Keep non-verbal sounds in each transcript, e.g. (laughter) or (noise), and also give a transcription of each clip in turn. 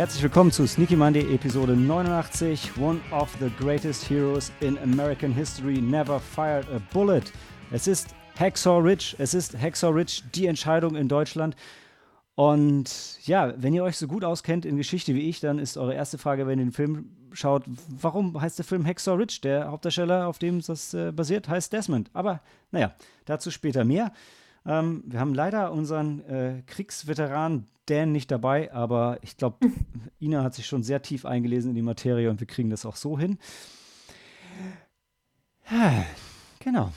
Herzlich willkommen zu Sneaky Monday Episode 89. One of the greatest heroes in American history never fired a bullet. Es ist Hacksaw Ridge. Es ist Hacksaw Ridge, die Entscheidung in Deutschland. Und ja, wenn ihr euch so gut auskennt in Geschichte wie ich, dann ist eure erste Frage, wenn ihr den Film schaut, warum heißt der Film Hacksaw Ridge? Der Hauptdarsteller, auf dem das äh, basiert, heißt Desmond. Aber naja, dazu später mehr. Ähm, wir haben leider unseren äh, Kriegsveteran Dan nicht dabei, aber ich glaube, (laughs) Ina hat sich schon sehr tief eingelesen in die Materie und wir kriegen das auch so hin. (sighs) Genau.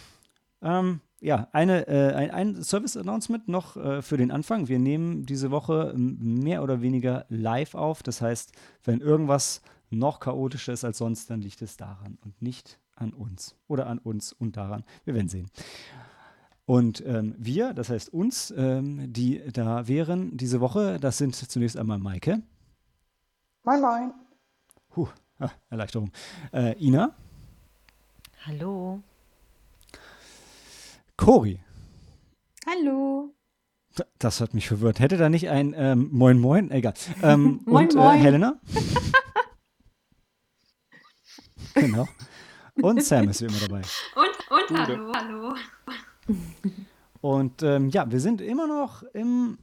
Ähm, ja, eine, äh, ein, ein Service-Announcement noch äh, für den Anfang. Wir nehmen diese Woche mehr oder weniger live auf. Das heißt, wenn irgendwas noch chaotischer ist als sonst, dann liegt es daran und nicht an uns. Oder an uns und daran. Wir werden sehen. Und ähm, wir, das heißt uns, ähm, die da wären diese Woche, das sind zunächst einmal Maike. Moin, moin. Huh, ah, Erleichterung. Äh, Ina. Hallo. Cori. Hallo. Das hat mich verwirrt. Hätte da nicht ein ähm, Moin Moin? Egal. Ähm, (laughs) moin, und moin. Äh, Helena. (laughs) genau. Und Sam ist wie immer dabei. Und, und hallo, hallo. (laughs) Und ähm, ja, wir sind immer noch im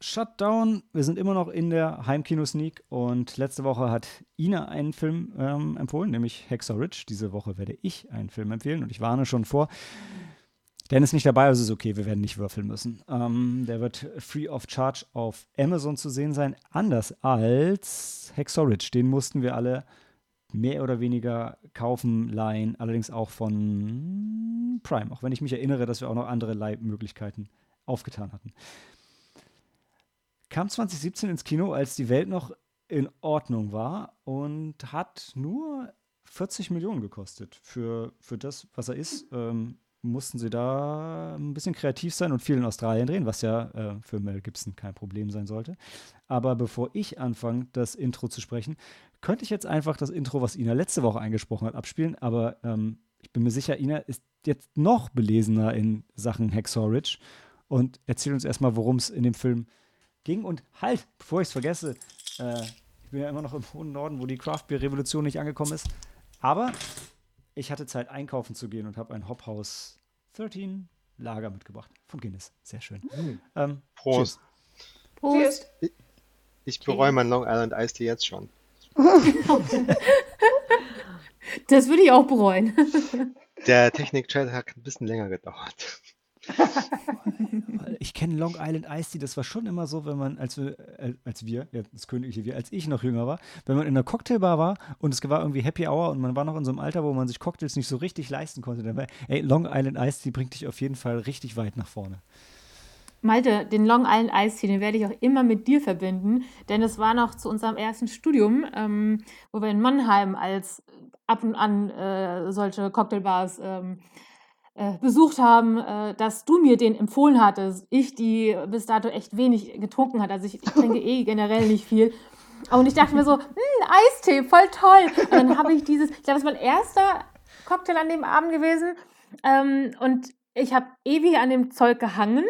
Shutdown. Wir sind immer noch in der Heimkino-Sneak. Und letzte Woche hat Ina einen Film ähm, empfohlen, nämlich Hacksaw Ridge. Diese Woche werde ich einen Film empfehlen. Und ich warne schon vor. Dan ist nicht dabei, also ist okay, wir werden nicht würfeln müssen. Ähm, der wird free of charge auf Amazon zu sehen sein. Anders als Hacksaw Ridge. Den mussten wir alle mehr oder weniger kaufen, leihen, allerdings auch von Prime, auch wenn ich mich erinnere, dass wir auch noch andere Leihmöglichkeiten aufgetan hatten. Kam 2017 ins Kino, als die Welt noch in Ordnung war und hat nur 40 Millionen gekostet für, für das, was er ist. Ähm, mussten sie da ein bisschen kreativ sein und viel in Australien drehen, was ja äh, für Mel Gibson kein Problem sein sollte. Aber bevor ich anfange, das Intro zu sprechen, könnte ich jetzt einfach das Intro, was Ina letzte Woche eingesprochen hat, abspielen. Aber ähm, ich bin mir sicher, Ina ist jetzt noch belesener in Sachen Hacksaw Ridge und erzählt uns erstmal, worum es in dem Film ging. Und halt, bevor ich es vergesse, äh, ich bin ja immer noch im hohen Norden, wo die Craft Beer Revolution nicht angekommen ist. Aber ich hatte Zeit, einkaufen zu gehen und habe ein Hophaus 13 Lager mitgebracht von Guinness. Sehr schön. Ähm, Prost. Prost. Ich bereue mein Long Island Iced Tea jetzt schon. (laughs) Das würde ich auch bereuen. Der Technik-Chat hat ein bisschen länger gedauert. Ich kenne Long Island Iced Tea, das war schon immer so, wenn man, als wir, äh, als wir, ja, das königliche Wir, als ich noch jünger war, wenn man in einer Cocktailbar war und es war irgendwie Happy Hour und man war noch in so einem Alter, wo man sich Cocktails nicht so richtig leisten konnte, dann war, ey, Long Island Iced Tea bringt dich auf jeden Fall richtig weit nach vorne. Malte, den Long Island Ice Tea, den werde ich auch immer mit dir verbinden, denn es war noch zu unserem ersten Studium, ähm, wo wir in Mannheim als ab und an äh, solche Cocktailbars ähm, äh, besucht haben, äh, dass du mir den empfohlen hattest. Ich, die bis dato echt wenig getrunken hat, also ich, ich trinke (laughs) eh generell nicht viel. Und ich dachte mir so, hm, Eistee, voll toll. Und dann habe ich dieses, ich glaube, das war mein erster Cocktail an dem Abend gewesen. Ähm, und ich habe ewig an dem Zeug gehangen.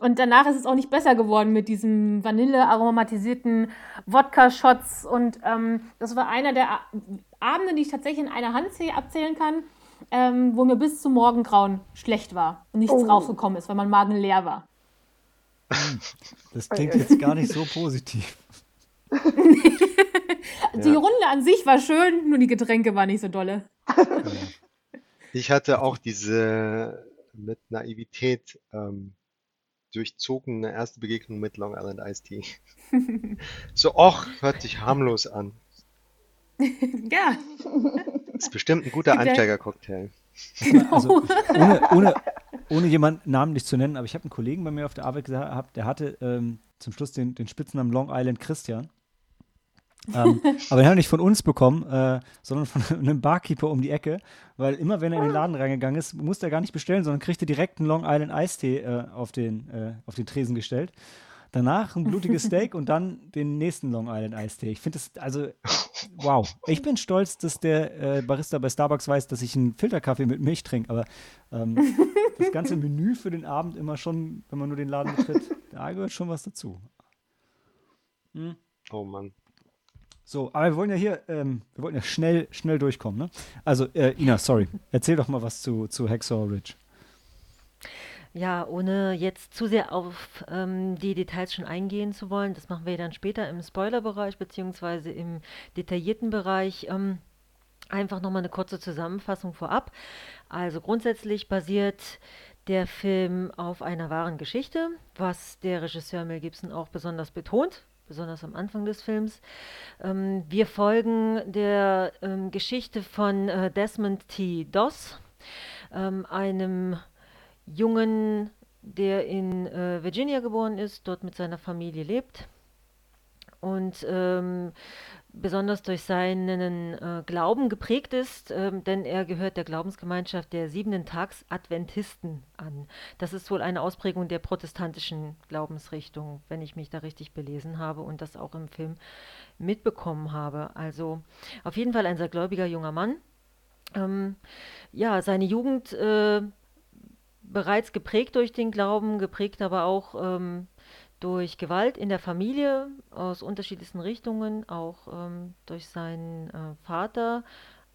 Und danach ist es auch nicht besser geworden mit diesem Vanille-aromatisierten Wodka-Shots. Und ähm, das war einer der A Abende, die ich tatsächlich in einer Hand abzählen kann, ähm, wo mir bis zum Morgengrauen schlecht war und nichts Oh. rausgekommen ist, weil mein Magen leer war. Das klingt jetzt gar nicht so positiv. (laughs) Die Runde an sich war schön, nur die Getränke waren nicht so dolle. Ich hatte auch diese mit Naivität ähm, durchzogene erste Begegnung mit Long Island Iced Tea. (laughs) So, och, hört sich harmlos an. (laughs) ja, Ist bestimmt ein guter (laughs) Einsteiger-Cocktail. Also, ohne, ohne, ohne jemanden namentlich zu nennen, aber ich habe einen Kollegen bei mir auf der Arbeit gehabt, der hatte ähm, zum Schluss den, den Spitznamen Long Island Christian. Ähm, aber den haben wir nicht von uns bekommen, äh, sondern von (laughs) einem Barkeeper um die Ecke, weil immer wenn er in den Laden reingegangen ist, musste er gar nicht bestellen, sondern kriegte direkt einen Long Island Eistee äh, auf, den, äh, auf den Tresen gestellt. Danach ein blutiges (laughs) Steak und dann den nächsten Long Island Eistee. Ich finde das, also, wow. Ich bin stolz, dass der äh, Barista bei Starbucks weiß, dass ich einen Filterkaffee mit Milch trinke, aber ähm, das ganze (laughs) Menü für den Abend immer schon, wenn man nur den Laden betritt, da gehört schon was dazu. Hm. Oh Mann. So, aber wir wollen ja hier, ähm, wir wollen ja schnell, schnell durchkommen, ne? Also, äh, Ina, sorry, erzähl doch mal was zu, zu Hacksaw Ridge. Ja, ohne jetzt zu sehr auf ähm, die Details schon eingehen zu wollen, das machen wir dann später im Spoilerbereich beziehungsweise im detaillierten Bereich. Ähm, einfach nochmal eine kurze Zusammenfassung vorab. Also grundsätzlich basiert der Film auf einer wahren Geschichte, was der Regisseur Mel Gibson auch besonders betont, besonders am Anfang des Films. Ähm, wir folgen der ähm, Geschichte von äh, Desmond T. Doss, ähm, einem Jungen, der in äh, Virginia geboren ist, dort mit seiner Familie lebt und ähm, besonders durch seinen äh, Glauben geprägt ist, ähm, denn er gehört der Glaubensgemeinschaft der siebenten Tags Adventisten an. Das ist wohl eine Ausprägung der protestantischen Glaubensrichtung, wenn ich mich da richtig belesen habe und das auch im Film mitbekommen habe. Also auf jeden Fall ein sehr gläubiger junger Mann. Ähm, ja, seine Jugend äh, bereits geprägt durch den Glauben, geprägt aber auch ähm, durch Gewalt in der Familie aus unterschiedlichsten Richtungen, auch ähm, durch seinen äh, Vater,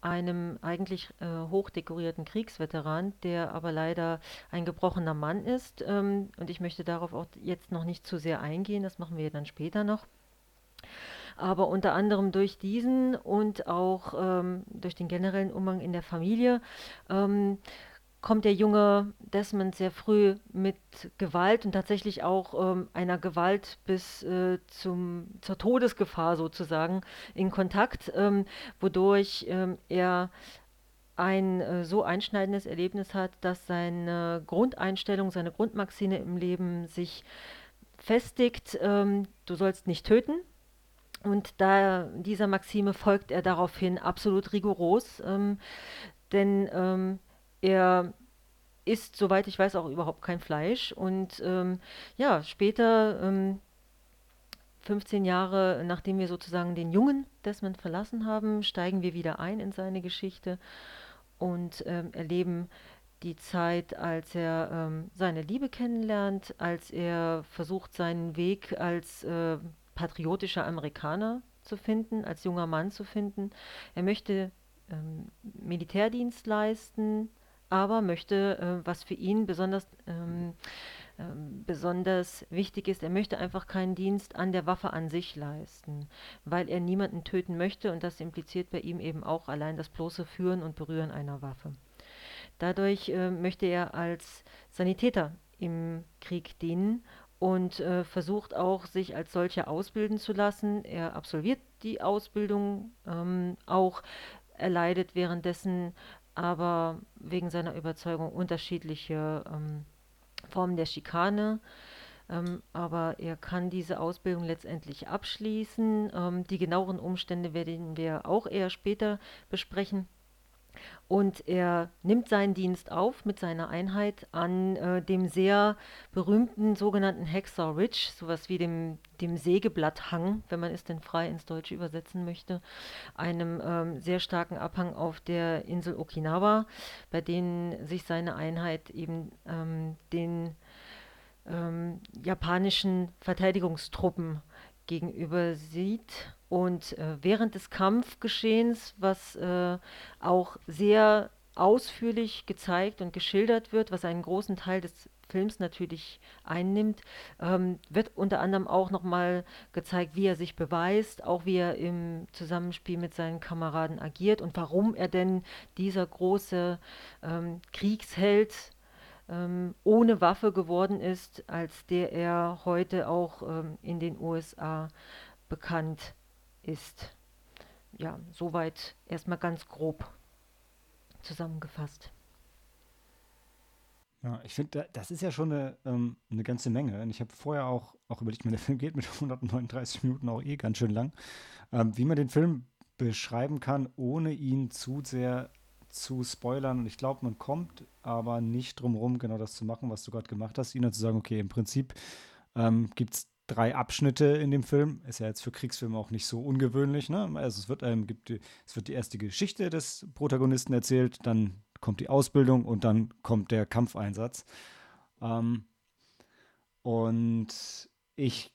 einem eigentlich äh, hochdekorierten Kriegsveteran, der aber leider ein gebrochener Mann ist. Ähm, und ich möchte darauf auch jetzt noch nicht zu sehr eingehen, das machen wir dann später noch. Aber unter anderem durch diesen und auch ähm, durch den generellen Umgang in der Familie ähm, kommt der junge Desmond sehr früh mit Gewalt und tatsächlich auch ähm, einer Gewalt bis äh, zum, zur Todesgefahr sozusagen in Kontakt, ähm, wodurch ähm, er ein äh, so einschneidendes Erlebnis hat, dass seine Grundeinstellung, seine Grundmaxime im Leben sich festigt, ähm, du sollst nicht töten. Und da dieser Maxime folgt er daraufhin absolut rigoros, ähm, denn ähm, er isst, soweit ich weiß, auch überhaupt kein Fleisch. Und ähm, ja, später, ähm, 15 Jahre nachdem wir sozusagen den jungen Desmond verlassen haben, steigen wir wieder ein in seine Geschichte und ähm, erleben die Zeit, als er ähm, seine Liebe kennenlernt, als er versucht, seinen Weg als äh, patriotischer Amerikaner zu finden, als junger Mann zu finden. Er möchte ähm, Militärdienst leisten, aber möchte, äh, was für ihn besonders, ähm, äh, besonders wichtig ist, er möchte einfach keinen Dienst an der Waffe an sich leisten, weil er niemanden töten möchte und das impliziert bei ihm eben auch allein das bloße Führen und Berühren einer Waffe. Dadurch äh, möchte er als Sanitäter im Krieg dienen und äh, versucht auch, sich als solcher ausbilden zu lassen. Er absolviert die Ausbildung ähm, auch, erleidet währenddessen aber wegen seiner Überzeugung unterschiedliche ähm, Formen der Schikane. Ähm, aber er kann diese Ausbildung letztendlich abschließen. Ähm, die genaueren Umstände werden wir auch eher später besprechen. Und er nimmt seinen Dienst auf mit seiner Einheit an äh, dem sehr berühmten sogenannten Hexer Ridge, sowas wie dem, dem Sägeblatthang, wenn man es denn frei ins Deutsche übersetzen möchte, einem ähm, sehr starken Abhang auf der Insel Okinawa, bei denen sich seine Einheit eben ähm, den ähm, japanischen Verteidigungstruppen gegenüber sieht und äh, während des Kampfgeschehens, was äh, auch sehr ausführlich gezeigt und geschildert wird, was einen großen Teil des Films natürlich einnimmt, ähm, wird unter anderem auch nochmal gezeigt, wie er sich beweist, auch wie er im Zusammenspiel mit seinen Kameraden agiert und warum er denn dieser große ähm, Kriegsheld ähm, ohne Waffe geworden ist, als der er heute auch ähm, in den USA bekannt ist ist. Ja, soweit erstmal ganz grob zusammengefasst. Ja, ich finde, das ist ja schon eine, ähm, eine ganze Menge. Und ich habe vorher auch, auch überlegt, mir der Film geht mit (laughs) 139 Minuten auch eh ganz schön lang, ähm, wie man den Film beschreiben kann, ohne ihn zu sehr zu spoilern. Und ich glaube, man kommt aber nicht drum rum, genau das zu machen, was du gerade gemacht hast, ihnen zu sagen, okay, im Prinzip ähm, gibt es drei Abschnitte in dem Film. Ist ja jetzt für Kriegsfilme auch nicht so ungewöhnlich. Ne? Also es wird, ähm, gibt die, es wird die erste Geschichte des Protagonisten erzählt, dann kommt die Ausbildung und dann kommt der Kampfeinsatz. Ähm, und ich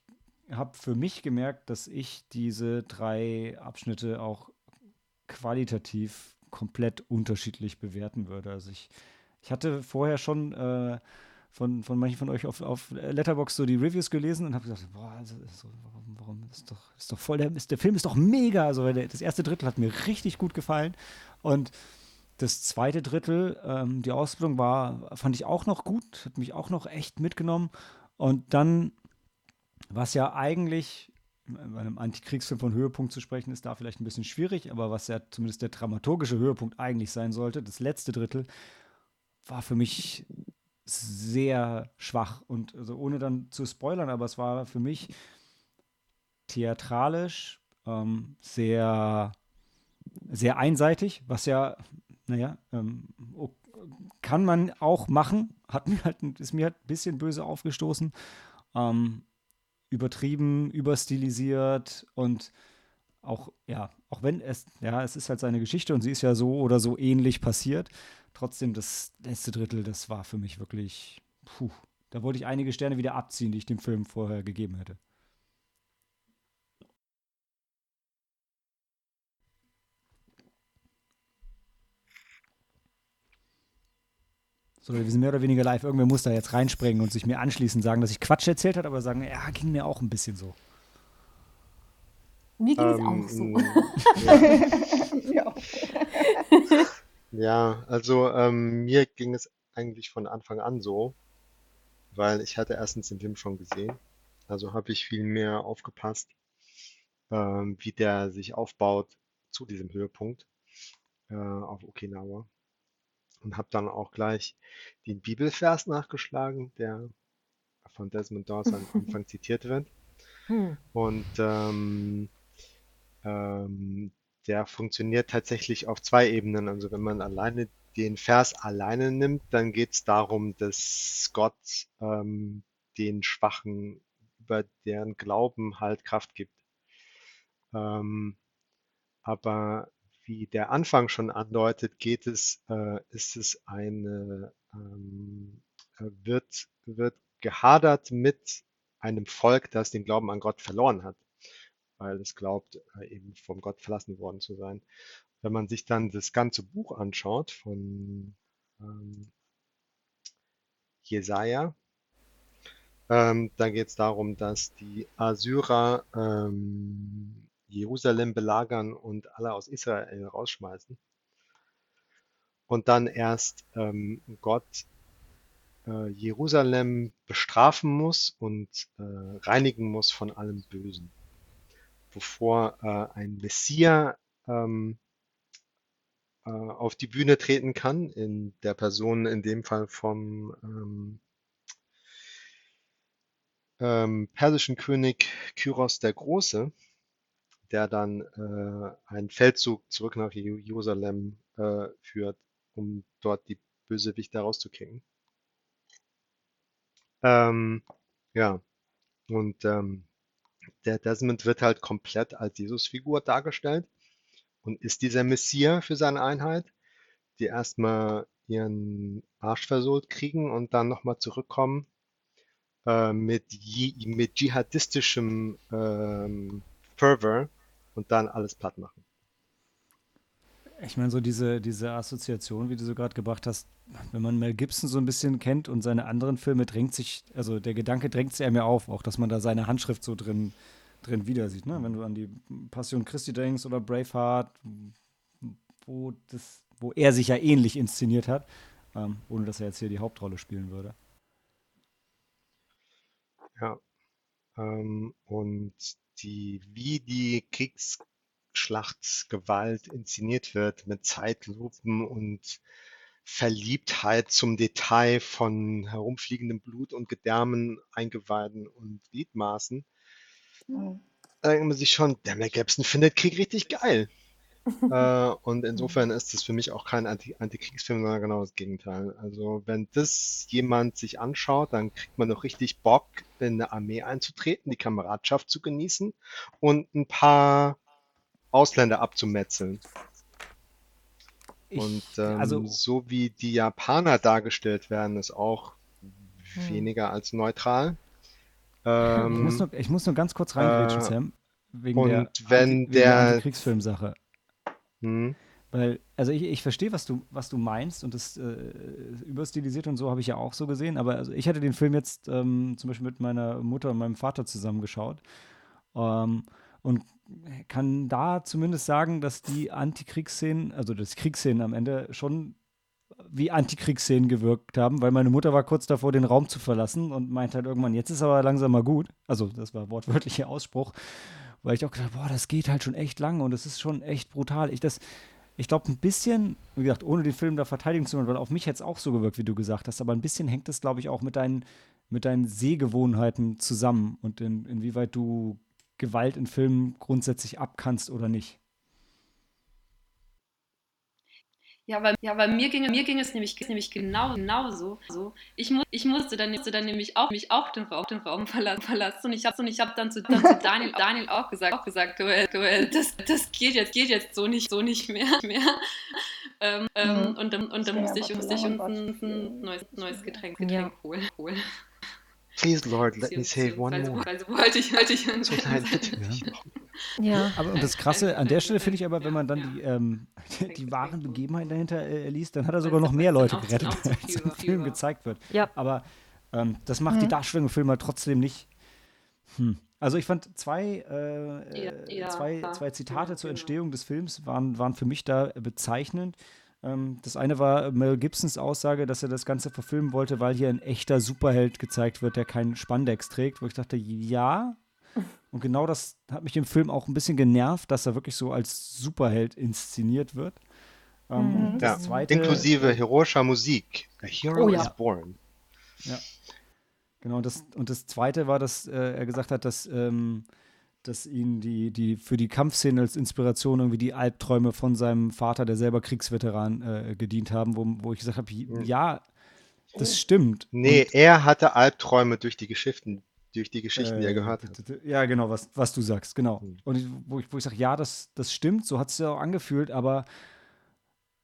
habe für mich gemerkt, dass ich diese drei Abschnitte auch qualitativ komplett unterschiedlich bewerten würde. Also ich, ich hatte vorher schon äh, von, von manchen von euch auf, auf Letterbox so die Reviews gelesen und habe gesagt, boah, also, so, warum, warum ist doch, ist doch voll, der, ist, der Film ist doch mega. Also der, das erste Drittel hat mir richtig gut gefallen und das zweite Drittel, ähm, die Ausbildung war, fand ich auch noch gut, hat mich auch noch echt mitgenommen. Und dann, was ja eigentlich bei einem Antikriegsfilm von Höhepunkt zu sprechen, ist da vielleicht ein bisschen schwierig, aber was ja zumindest der dramaturgische Höhepunkt eigentlich sein sollte, das letzte Drittel, war für mich sehr schwach und also ohne dann zu spoilern, aber es war für mich theatralisch ähm, sehr sehr einseitig, was ja naja, ähm, kann man auch machen. Hat mir halt, ist mir halt ein bisschen böse aufgestoßen. Ähm, übertrieben, überstilisiert und auch, ja, auch wenn es, ja, es ist halt seine Geschichte und sie ist ja so oder so ähnlich passiert. Trotzdem, das letzte Drittel, das war für mich wirklich, puh, da wollte ich einige Sterne wieder abziehen, die ich dem Film vorher gegeben hätte. So, wir sind mehr oder weniger live. Irgendwer muss da jetzt reinspringen und sich mir anschließend sagen, dass ich Quatsch erzählt habe, aber sagen, ja, ging mir auch ein bisschen so. Mir ging es ähm, auch so. (laughs) Ja, ja also ähm, mir ging es eigentlich von Anfang an so, weil ich hatte erstens den Film schon gesehen. Also habe ich viel mehr aufgepasst, ähm, wie der sich aufbaut zu diesem Höhepunkt äh, auf Okinawa und habe dann auch gleich den Bibelvers nachgeschlagen, der von Desmond Dawes am (laughs) Anfang zitiert wird. Hm. Und ähm, ähm, der funktioniert tatsächlich auf zwei Ebenen. Also wenn man alleine den Vers alleine nimmt, dann geht es darum, dass Gott ähm, den Schwachen über deren Glauben halt Kraft gibt. Ähm, aber wie der Anfang schon andeutet, geht es, äh, ist es eine, ähm, äh, wird, wird gehadert mit einem Volk, das den Glauben an Gott verloren hat, weil es glaubt, äh, eben vom Gott verlassen worden zu sein. Wenn man sich dann das ganze Buch anschaut von ähm, Jesaja, ähm, dann geht es darum, dass die Assyrer ähm, Jerusalem belagern und alle aus Israel rausschmeißen. Und dann erst ähm, Gott äh, Jerusalem bestrafen muss und äh, reinigen muss von allem Bösen, bevor äh, ein Messias ähm, äh, auf die Bühne treten kann, in der Person in dem Fall vom ähm, ähm, persischen König Kyros der Große, der dann äh, einen Feldzug zurück nach Jerusalem äh, führt, um dort die Bösewichte rauszukicken. Ähm, ja, und ähm, der Desmond wird halt komplett als Jesusfigur dargestellt und ist dieser Messias für seine Einheit, die erstmal ihren Arsch versohlt kriegen und dann nochmal zurückkommen äh, mit, mit dschihadistischem ähm, Fervor und dann alles platt machen. Ich meine, so diese, diese Assoziation, wie du so gerade gebracht hast, wenn man Mel Gibson so ein bisschen kennt und seine anderen Filme drängt sich, also der Gedanke drängt sich mir auf, auch dass man da seine Handschrift so drin, drin wieder sieht. Ne? Wenn du an die Passion Christi denkst oder Braveheart, wo, das, wo er sich ja ähnlich inszeniert hat, ähm, ohne dass er jetzt hier die Hauptrolle spielen würde. Ja. Ähm, und die, wie die Kriegsschlachtgewalt inszeniert wird mit Zeitlupen und Verliebtheit zum Detail von herumfliegendem Blut und Gedärmen, Eingeweiden und Gliedmaßen. Mhm. Da denkt man sich schon, der Mel Gibson findet Krieg richtig geil. (laughs) äh, und insofern ist das für mich auch kein Anti Antikriegsfilm, sondern genau das Gegenteil. Also wenn das jemand sich anschaut, dann kriegt man doch richtig Bock, in eine Armee einzutreten, die Kameradschaft zu genießen und ein paar Ausländer abzumetzeln. Ich, und ähm, also, so wie die Japaner dargestellt werden, ist auch hm. weniger als neutral. Ähm, ich, muss nur, ich muss nur ganz kurz reingrätschen, äh, Sam. Wegen und der, wenn wegen der- Antikriegsfilmsache. hm, Weil, also ich, ich verstehe, was du, was du meinst und das äh, überstilisiert und so habe ich ja auch so gesehen, aber also ich hatte den Film jetzt ähm, zum Beispiel mit meiner Mutter und meinem Vater zusammen geschaut ähm, und kann da zumindest sagen, dass die Antikriegsszenen, also das Kriegsszenen am Ende schon wie Antikriegsszenen gewirkt haben, weil meine Mutter war kurz davor, den Raum zu verlassen und meinte halt irgendwann, jetzt ist aber langsam mal gut. Also das war wortwörtlicher Ausspruch, weil ich auch gedacht, boah, das geht halt schon echt lang und es ist schon echt brutal. Ich das, ich glaube, ein bisschen, wie gesagt, ohne den Film da verteidigen zu wollen, weil auf mich hätte es auch so gewirkt, wie du gesagt hast, aber ein bisschen hängt es, glaube ich, auch mit deinen, mit deinen Sehgewohnheiten zusammen und in, inwieweit du Gewalt in Filmen grundsätzlich abkannst oder nicht. Ja, weil, ja, weil mir, ging, mir ging es nämlich, nämlich genau, genauso. So. Ich, mu ich musste dann, musste dann nämlich auch, mich auch den Raum, den Raum verlassen, verlassen. Und ich habe und ich hab dann, zu, dann zu Daniel, (laughs) Daniel auch gesagt, auch gesagt Joel, Joel, das, das geht, jetzt, geht jetzt so nicht, so nicht mehr. (laughs) mehr. Ähm, ähm, Mhm. und, dann- und dann musste ich, musste ich uns ein, neues, neues Getränk, Ja. Getränk holen. holen. Please, Lord, let me say one also, more. Also wollte ich, wollte ich. So nein, bitte Ja. Ja. (laughs) Aber und das Krasse an der Stelle finde ich aber, wenn man dann die, ähm, (laughs) die wahren Begebenheiten dahinter äh, liest, dann hat er sogar noch mehr Leute gerettet, als im Film gezeigt wird. Ja. Aber ähm, das macht die Mhm. Darstellung im Film halt trotzdem nicht. Hm. Also ich fand zwei, äh, Ja, ja, zwei, ja, zwei Zitate genau, zur genau. Entstehung des Films waren, waren für mich da bezeichnend. Ähm, das eine war Mel Gibsons Aussage, dass er das Ganze verfilmen wollte, weil hier ein echter Superheld gezeigt wird, der keinen Spandex trägt, wo ich dachte, ja. Und genau das hat mich im Film auch ein bisschen genervt, dass er wirklich so als Superheld inszeniert wird. Ähm, Mhm. und Ja, das zweite, Inklusive heroischer Musik. A hero Oh is ja. born. Genau, das, und das zweite war, dass äh, er gesagt hat, dass, ähm, dass ihn die, die für die Kampfszene als Inspiration irgendwie die Albträume von seinem Vater, der selber Kriegsveteran, äh, gedient haben, wo, wo ich gesagt habe, ja, das stimmt. Nee, er hatte Albträume durch die Geschichten, durch die Geschichten, die er Äh, gehört hat. Ja, genau, was, was du sagst, genau. Hm. Und ich, wo ich, wo ich sage, ja, das, das stimmt, so hat es ja auch angefühlt, aber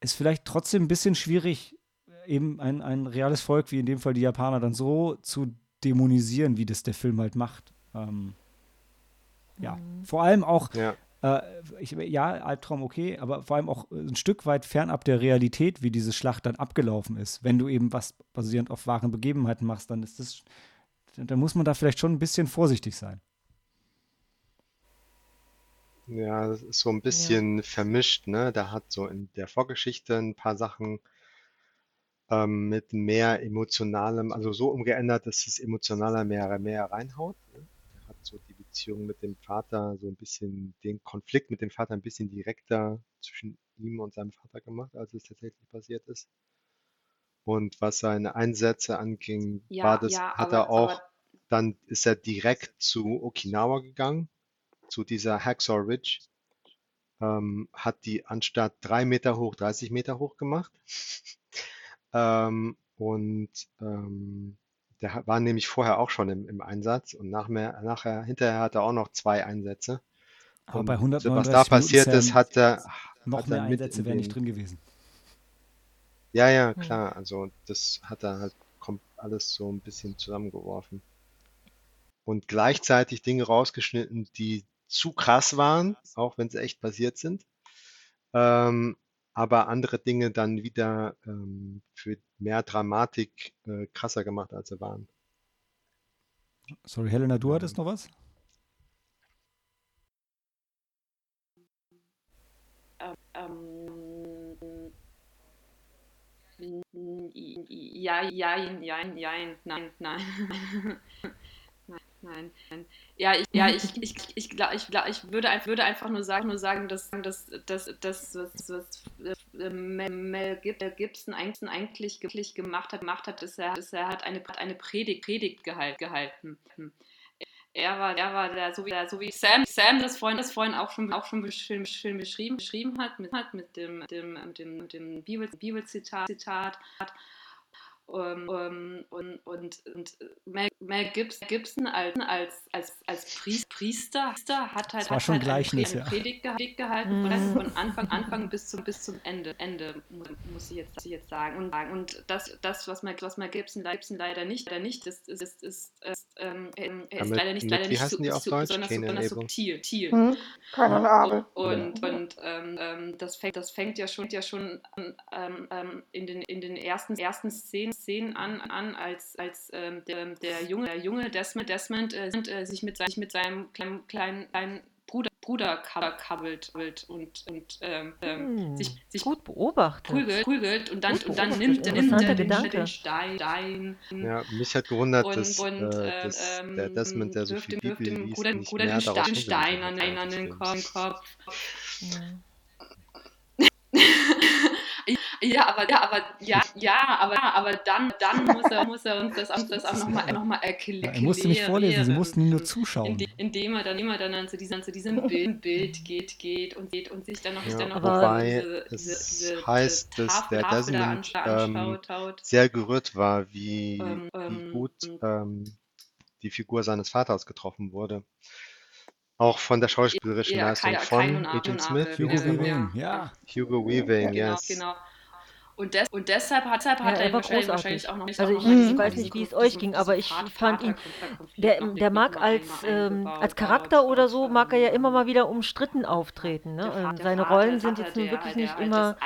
ist vielleicht trotzdem ein bisschen schwierig, eben ein, ein reales Volk, wie in dem Fall die Japaner, dann so zu dämonisieren, wie das der Film halt macht. Ähm, ja, vor allem auch, Ja. äh, ich, ja, Albtraum okay, aber vor allem auch ein Stück weit fernab der Realität, wie diese Schlacht dann abgelaufen ist. Wenn du eben was basierend auf wahren Begebenheiten machst, dann ist das, dann muss man da vielleicht schon ein bisschen vorsichtig sein. Ja, das ist so ein bisschen vermischt, ne? Der hat so in der Vorgeschichte ein paar Sachen ähm, mit mehr emotionalem, also so umgeändert, dass es emotionaler mehr, mehr reinhaut. Ne? Er hat so die Beziehung mit dem Vater, so ein bisschen den Konflikt mit dem Vater ein bisschen direkter zwischen ihm und seinem Vater gemacht, als es tatsächlich passiert ist. Und was seine Einsätze anging, Ja, war das, ja, hat aber- er auch, aber- dann ist er direkt zu Okinawa gegangen, zu dieser Hacksaw Ridge ähm, hat die anstatt drei Meter hoch 30 Meter hoch gemacht. (laughs) ähm, und ähm, der war nämlich vorher auch schon im, im Einsatz und nachher, nachher, hinterher hat er auch noch zwei Einsätze. Aber Und bei was 139 da passiert Minuten, ist, hat er, noch hat er mehr mit Einsätze in wären nicht drin gewesen. Ja, ja, klar. Also das hat er halt kommt alles so ein bisschen zusammengeworfen. Und gleichzeitig Dinge rausgeschnitten, die zu krass waren, auch wenn sie echt passiert sind. Ähm, aber andere Dinge dann wieder ähm, für mehr Dramatik äh, krasser gemacht, als sie waren. Sorry, Helena, du hattest noch was? Ähm, ja, ja, ja, ja, nein, nein. (laughs) Nein, nein. Ja, ich, ja, ich, ich, ich, glaub, ich, glaub, ich würde, würde einfach nur sagen, nur sagen, dass, dass, dass, dass was, was äh, Mel Mel Gib- Gibson eigentlich, gemacht hat, gemacht hat, ist, er, ist, er hat eine, eine Predigt, Predigt gehalt, gehalten. Er war, er war der, so wie, der, so wie Sam, Sam das vorhin, das vorhin auch schon, auch schon schön, schön beschrieben, beschrieben hat, mit, hat mit dem, dem, dem, dem Bibel, Bibelzitat, Zitat, um, um, und, und, und Mel, Mel Gibson, Gibson als, als, als, als Priester, Priester hat halt, Das war hat schon halt eine, ja. eine Predigt, Predigt gehalten, von, von Anfang, Anfang bis zum, bis zum Ende, Ende mu- muss ich jetzt, muss ich jetzt sagen. Und, und das, das was, Mel, was Mel Gibson, Gibson leider nicht, leider nicht ist, ist, ist, ist, ist ähm, er, ist mit, leider nicht, mit, leider wie nicht heißen so, die auf so, besonders, besonders subtil. Hm? Keine Und, Abel. und, und ähm, ähm, das, fängt, das fängt ja schon, ja schon an, ähm, ähm, in, den, in den ersten, ersten Szenen, Szenen an, an als, als ähm, der, der junge, der junge Desmond, Desmond äh, äh, sich, mit, sich mit seinem kleinen, kleinen, kleinen Bruder, kabbelt und, und ähm, ähm, Hm, sich, sich gut beobachtet. prügelt, prügelt und dann, und dann nimmt, dann nimmt er den, den Stein, Stein Ja, mich hat gewundert, und, dass, und äh, ähm, dass ähm, der Desmond, der so wirft viel Bibel liest, Bruder, nicht Bruder mehr den darauf Stein, an, an, den. Kopf. Ja. Ja, aber ja, aber ja, ja, aber aber dann, dann muss er, muss er uns das, (laughs) das auch nochmal noch mal erklären. Ja, er musste nicht vorlesen, sie mussten ihm nur zuschauen. Inde, indem er dann immer dann an zu diesem, zu diesem (laughs) Bild, Bild geht, geht und geht und sich dann noch, Ja, dann noch wobei diese, es diese, diese, heißt, diese dass Tafel, der Desmond ähm, anschaut, sehr gerührt war, wie, Ähm, wie ähm, gut ähm, die Figur seines Vaters getroffen wurde. Auch von der schauspielerischen Ja, Leistung Kai- von Agent Smith, Hugo ja? Weaving, ja. ja. Hugo Weaving, Genau, yes. genau. Und, des, und deshalb hat, deshalb Ja, hat er er wahrscheinlich, wahrscheinlich auch noch nicht Also ich- ich weiß nicht, wie es euch ging, aber ich fand ihn- Der, der mag als, ähm, als Charakter oder so, mag er ja immer mal wieder umstritten auftreten. Ne? Ähm, Seine Rollen sind jetzt nun wirklich nicht immer,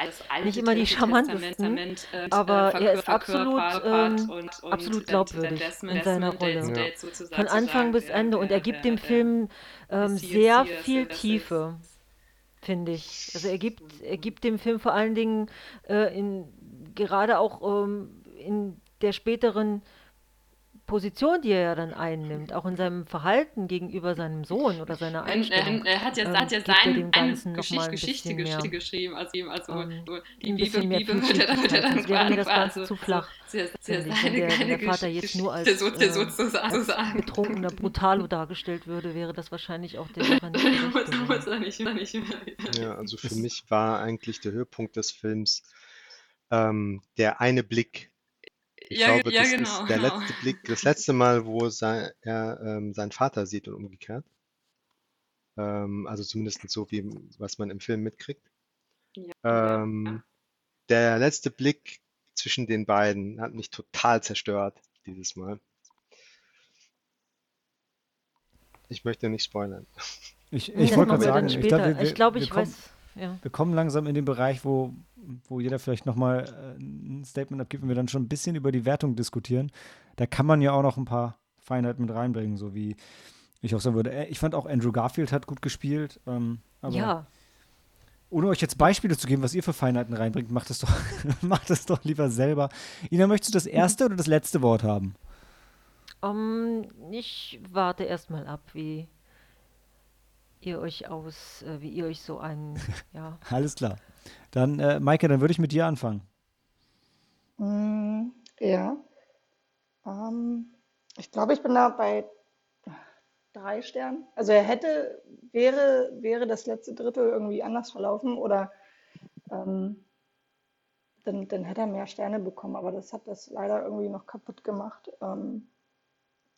nicht immer die charmantesten, äh, aber verkör- er ist absolut, ähm, absolut glaubwürdig in seiner Rolle. Ja. Von Anfang bis Ende und er gibt dem Film ähm, sehr viel Tiefe, finde ich. Also er gibt, er gibt dem Film vor allen Dingen äh, in, gerade auch ähm, in der späteren Position, die er ja dann einnimmt, auch in seinem Verhalten gegenüber seinem Sohn oder seiner Er, Einstellung. er, er hat ja, ähm, hat ja gibt er sein, dem eine Ganzen noch Geschichte, mal ein Geschichte, bisschen mehr, Geschichte geschrieben, also, ihm, also ähm, die ein Bibel, Bibel wird er dann, wird er dann Sonst wäre mir das quasi Ganze zu flach, sehr, sehr. Wenn seine der, Vater jetzt nur als, so, äh, als betrunkener Brutalo dargestellt würde, wäre das wahrscheinlich auch der (laughs) er. Ja, also für mich war eigentlich der Höhepunkt des Films ähm, der eine Blick. Ich Ja, glaube, ja, das genau, ist der genau. letzte Blick, das (laughs) letzte Mal, wo sein, er ähm, seinen Vater sieht und umgekehrt. Ähm, also zumindest so, wie was man im Film mitkriegt. Ja, Ähm, der letzte Blick zwischen den beiden hat mich total zerstört dieses Mal. Ich möchte nicht spoilern. Ich, ich wollte gerade sagen, dann ich später. glaube, ich, glaub, wir, ich weiß. Ja. wir kommen langsam in den Bereich, wo, wo jeder vielleicht nochmal äh, ein Statement abgibt und wir dann schon ein bisschen über die Wertung diskutieren. Da kann man ja auch noch ein paar Feinheiten mit reinbringen, so wie ich auch sagen würde. Äh, Ich fand auch Andrew Garfield hat gut gespielt. Ähm, ja, ohne euch jetzt Beispiele zu geben, was ihr für Feinheiten reinbringt, macht es doch, (laughs) macht es doch lieber selber. Ina, möchtest du das erste oder das letzte Wort haben? ähm, ich warte erstmal ab, wie ihr euch aus, äh, wie ihr euch so ein, (laughs) ja. Alles klar. Dann, äh, Maike, dann würde ich mit dir anfangen. Mm, Ja. Ähm, ich glaube, ich bin da bei drei Sternen. Also er hätte, wäre, wäre das letzte Drittel irgendwie anders verlaufen oder ähm, dann, dann hätte er mehr Sterne bekommen, aber das hat das leider irgendwie noch kaputt gemacht. Ähm,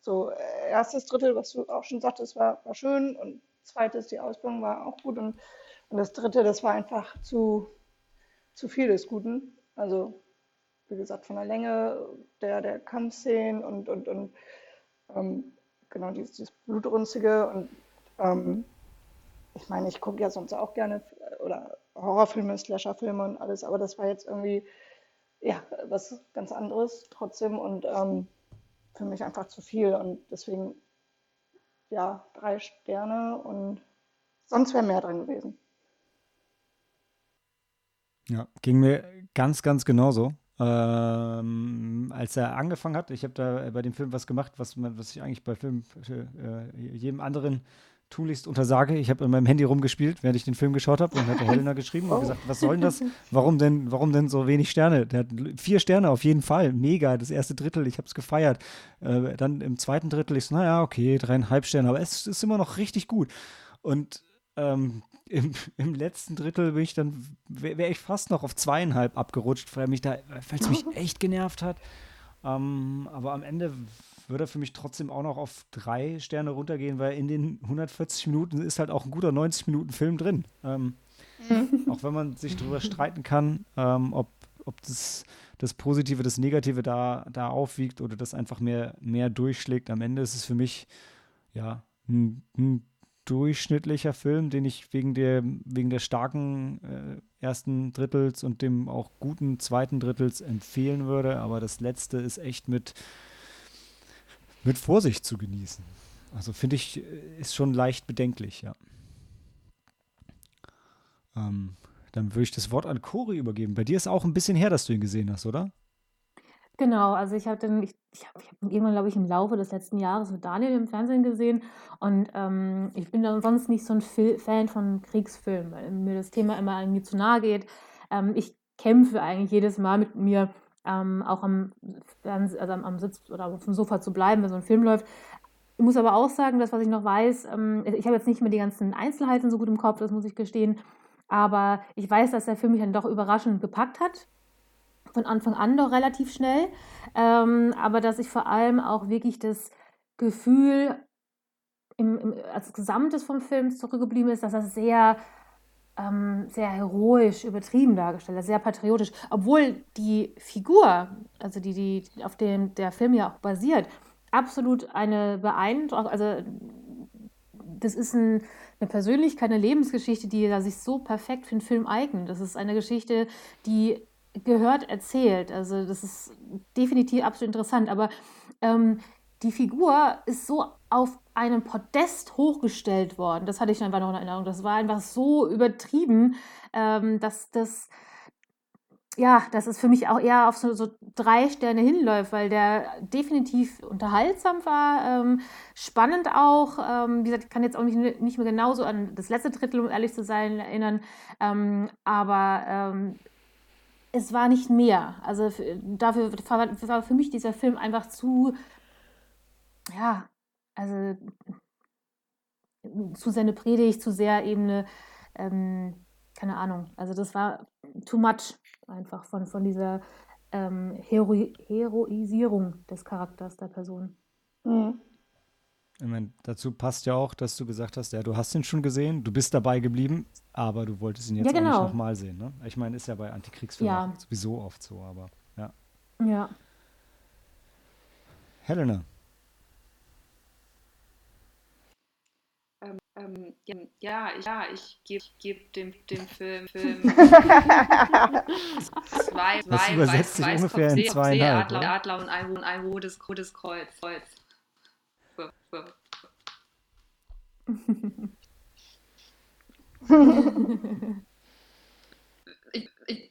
so, äh, erstes Drittel, was du auch schon sagtest, war, war schön und zweites, die Ausbildung war auch gut und, und das dritte, das war einfach zu, zu viel des Guten. Also wie gesagt, von der Länge der, der Kampfszenen und, und, und ähm, genau dieses, dieses Blutrünstige. Und ähm, ich meine, ich gucke ja sonst auch gerne oder Horrorfilme, Slasherfilme und alles, aber das war jetzt irgendwie ja was ganz anderes trotzdem und ähm, für mich einfach zu viel. Und deswegen ja, drei Sterne und sonst wäre mehr drin gewesen. Ja, ging mir ganz, ganz genauso. Ähm, als er angefangen hat, ich habe da bei dem Film was gemacht, was, was ich eigentlich bei Filmen äh, jedem anderen tunlichst untersage. Ich habe in meinem Handy rumgespielt, während ich den Film geschaut habe und hatte Helena (laughs) geschrieben und gesagt, was soll denn das? Warum denn, warum denn so wenig Sterne? Der hat vier Sterne auf jeden Fall, mega, das erste Drittel, ich habe es gefeiert. Äh, dann im zweiten Drittel, ich so, naja, okay, dreieinhalb Sterne, aber es ist immer noch richtig gut. Und ähm, im, im letzten Drittel bin ich dann, wäre wär ich fast noch auf zweieinhalb abgerutscht, weil mich da, weil es mich (laughs) echt genervt hat. Ähm, aber am Ende würde für mich trotzdem auch noch auf drei Sterne runtergehen, weil in den 140 Minuten ist halt auch ein guter 90 Minuten Film drin. Ähm, auch wenn man sich darüber streiten kann, ähm, ob, ob das das Positive, das Negative da, da aufwiegt oder das einfach mehr, mehr durchschlägt. Am Ende ist es für mich ja ein, ein durchschnittlicher Film, den ich wegen der, wegen der starken äh, ersten Drittels und dem auch guten zweiten Drittels empfehlen würde. Aber das letzte ist echt mit, mit Vorsicht zu genießen. Also finde ich, äh, ist schon leicht bedenklich, ja. Ähm, dann würde ich das Wort an Cori übergeben. Bei dir ist auch ein bisschen her, dass du ihn gesehen hast, oder? Genau, also ich habe den, ich, ich habe hab irgendwann, glaube ich, im Laufe des letzten Jahres mit Daniel im Fernsehen gesehen und ähm, ich bin dann sonst nicht so ein Fil Fan von Kriegsfilmen, weil mir das Thema immer irgendwie zu nahe geht. Ähm, ich kämpfe eigentlich jedes Mal mit mir, ähm, auch am, also am, Sitz oder auf dem Sofa zu bleiben, wenn so ein Film läuft. Ich muss aber auch sagen, das, was ich noch weiß, ähm, ich habe jetzt nicht mehr die ganzen Einzelheiten so gut im Kopf, das muss ich gestehen, aber ich weiß, dass der Film mich dann doch überraschend gepackt hat. Von Anfang an doch relativ schnell, ähm, aber dass ich vor allem auch wirklich das Gefühl im, im, als Gesamtes vom Film zurückgeblieben ist, dass er sehr, ähm, sehr heroisch übertrieben dargestellt ist, sehr patriotisch, obwohl die Figur, also die, die auf dem der Film ja auch basiert, absolut eine beeindruckende, also das ist ein, eine Persönlichkeit, eine Lebensgeschichte, die sich so perfekt für einen Film eignet. Das ist eine Geschichte, die gehört erzählt. Also das ist definitiv absolut interessant. Aber ähm, die Figur ist so auf einem Podest hochgestellt worden. Das hatte ich einfach noch in Erinnerung. Das war einfach so übertrieben, ähm, dass das ja, dass es für mich auch eher auf so, so, drei Sterne hinläuft, weil der definitiv unterhaltsam war, ähm, spannend auch. Ähm, wie gesagt, ich kann jetzt auch nicht, nicht mehr genauso an das letzte Drittel, um ehrlich zu sein, erinnern. Ähm, aber ähm, es war nicht mehr. Also dafür war für mich dieser Film einfach zu, ja, also zu seine Predigt, zu sehr eben eine, ähm, keine Ahnung. Also das war too much einfach von, von dieser ähm, Hero Heroisierung des Charakters der Person. Mhm. Ich meine, dazu passt ja auch, dass du gesagt hast, ja, du hast ihn schon gesehen, du bist dabei geblieben, aber du wolltest ihn jetzt ja, genau. auch nicht genau. nochmal sehen. Ne? Ich meine, ist ja bei Antikriegsfilmen ja. sowieso oft so, aber ja. Ja. Helena. Ähm, ja, ich, ja, ich gebe geb dem, dem Film, Film (laughs) zwei, das zwei, übersetzt sich ungefähr in zweieinhalb. Adler, Adler und ein, ein rotes, rotes Kreuz. Kreuz. (laughs) (laughs) ich, ich,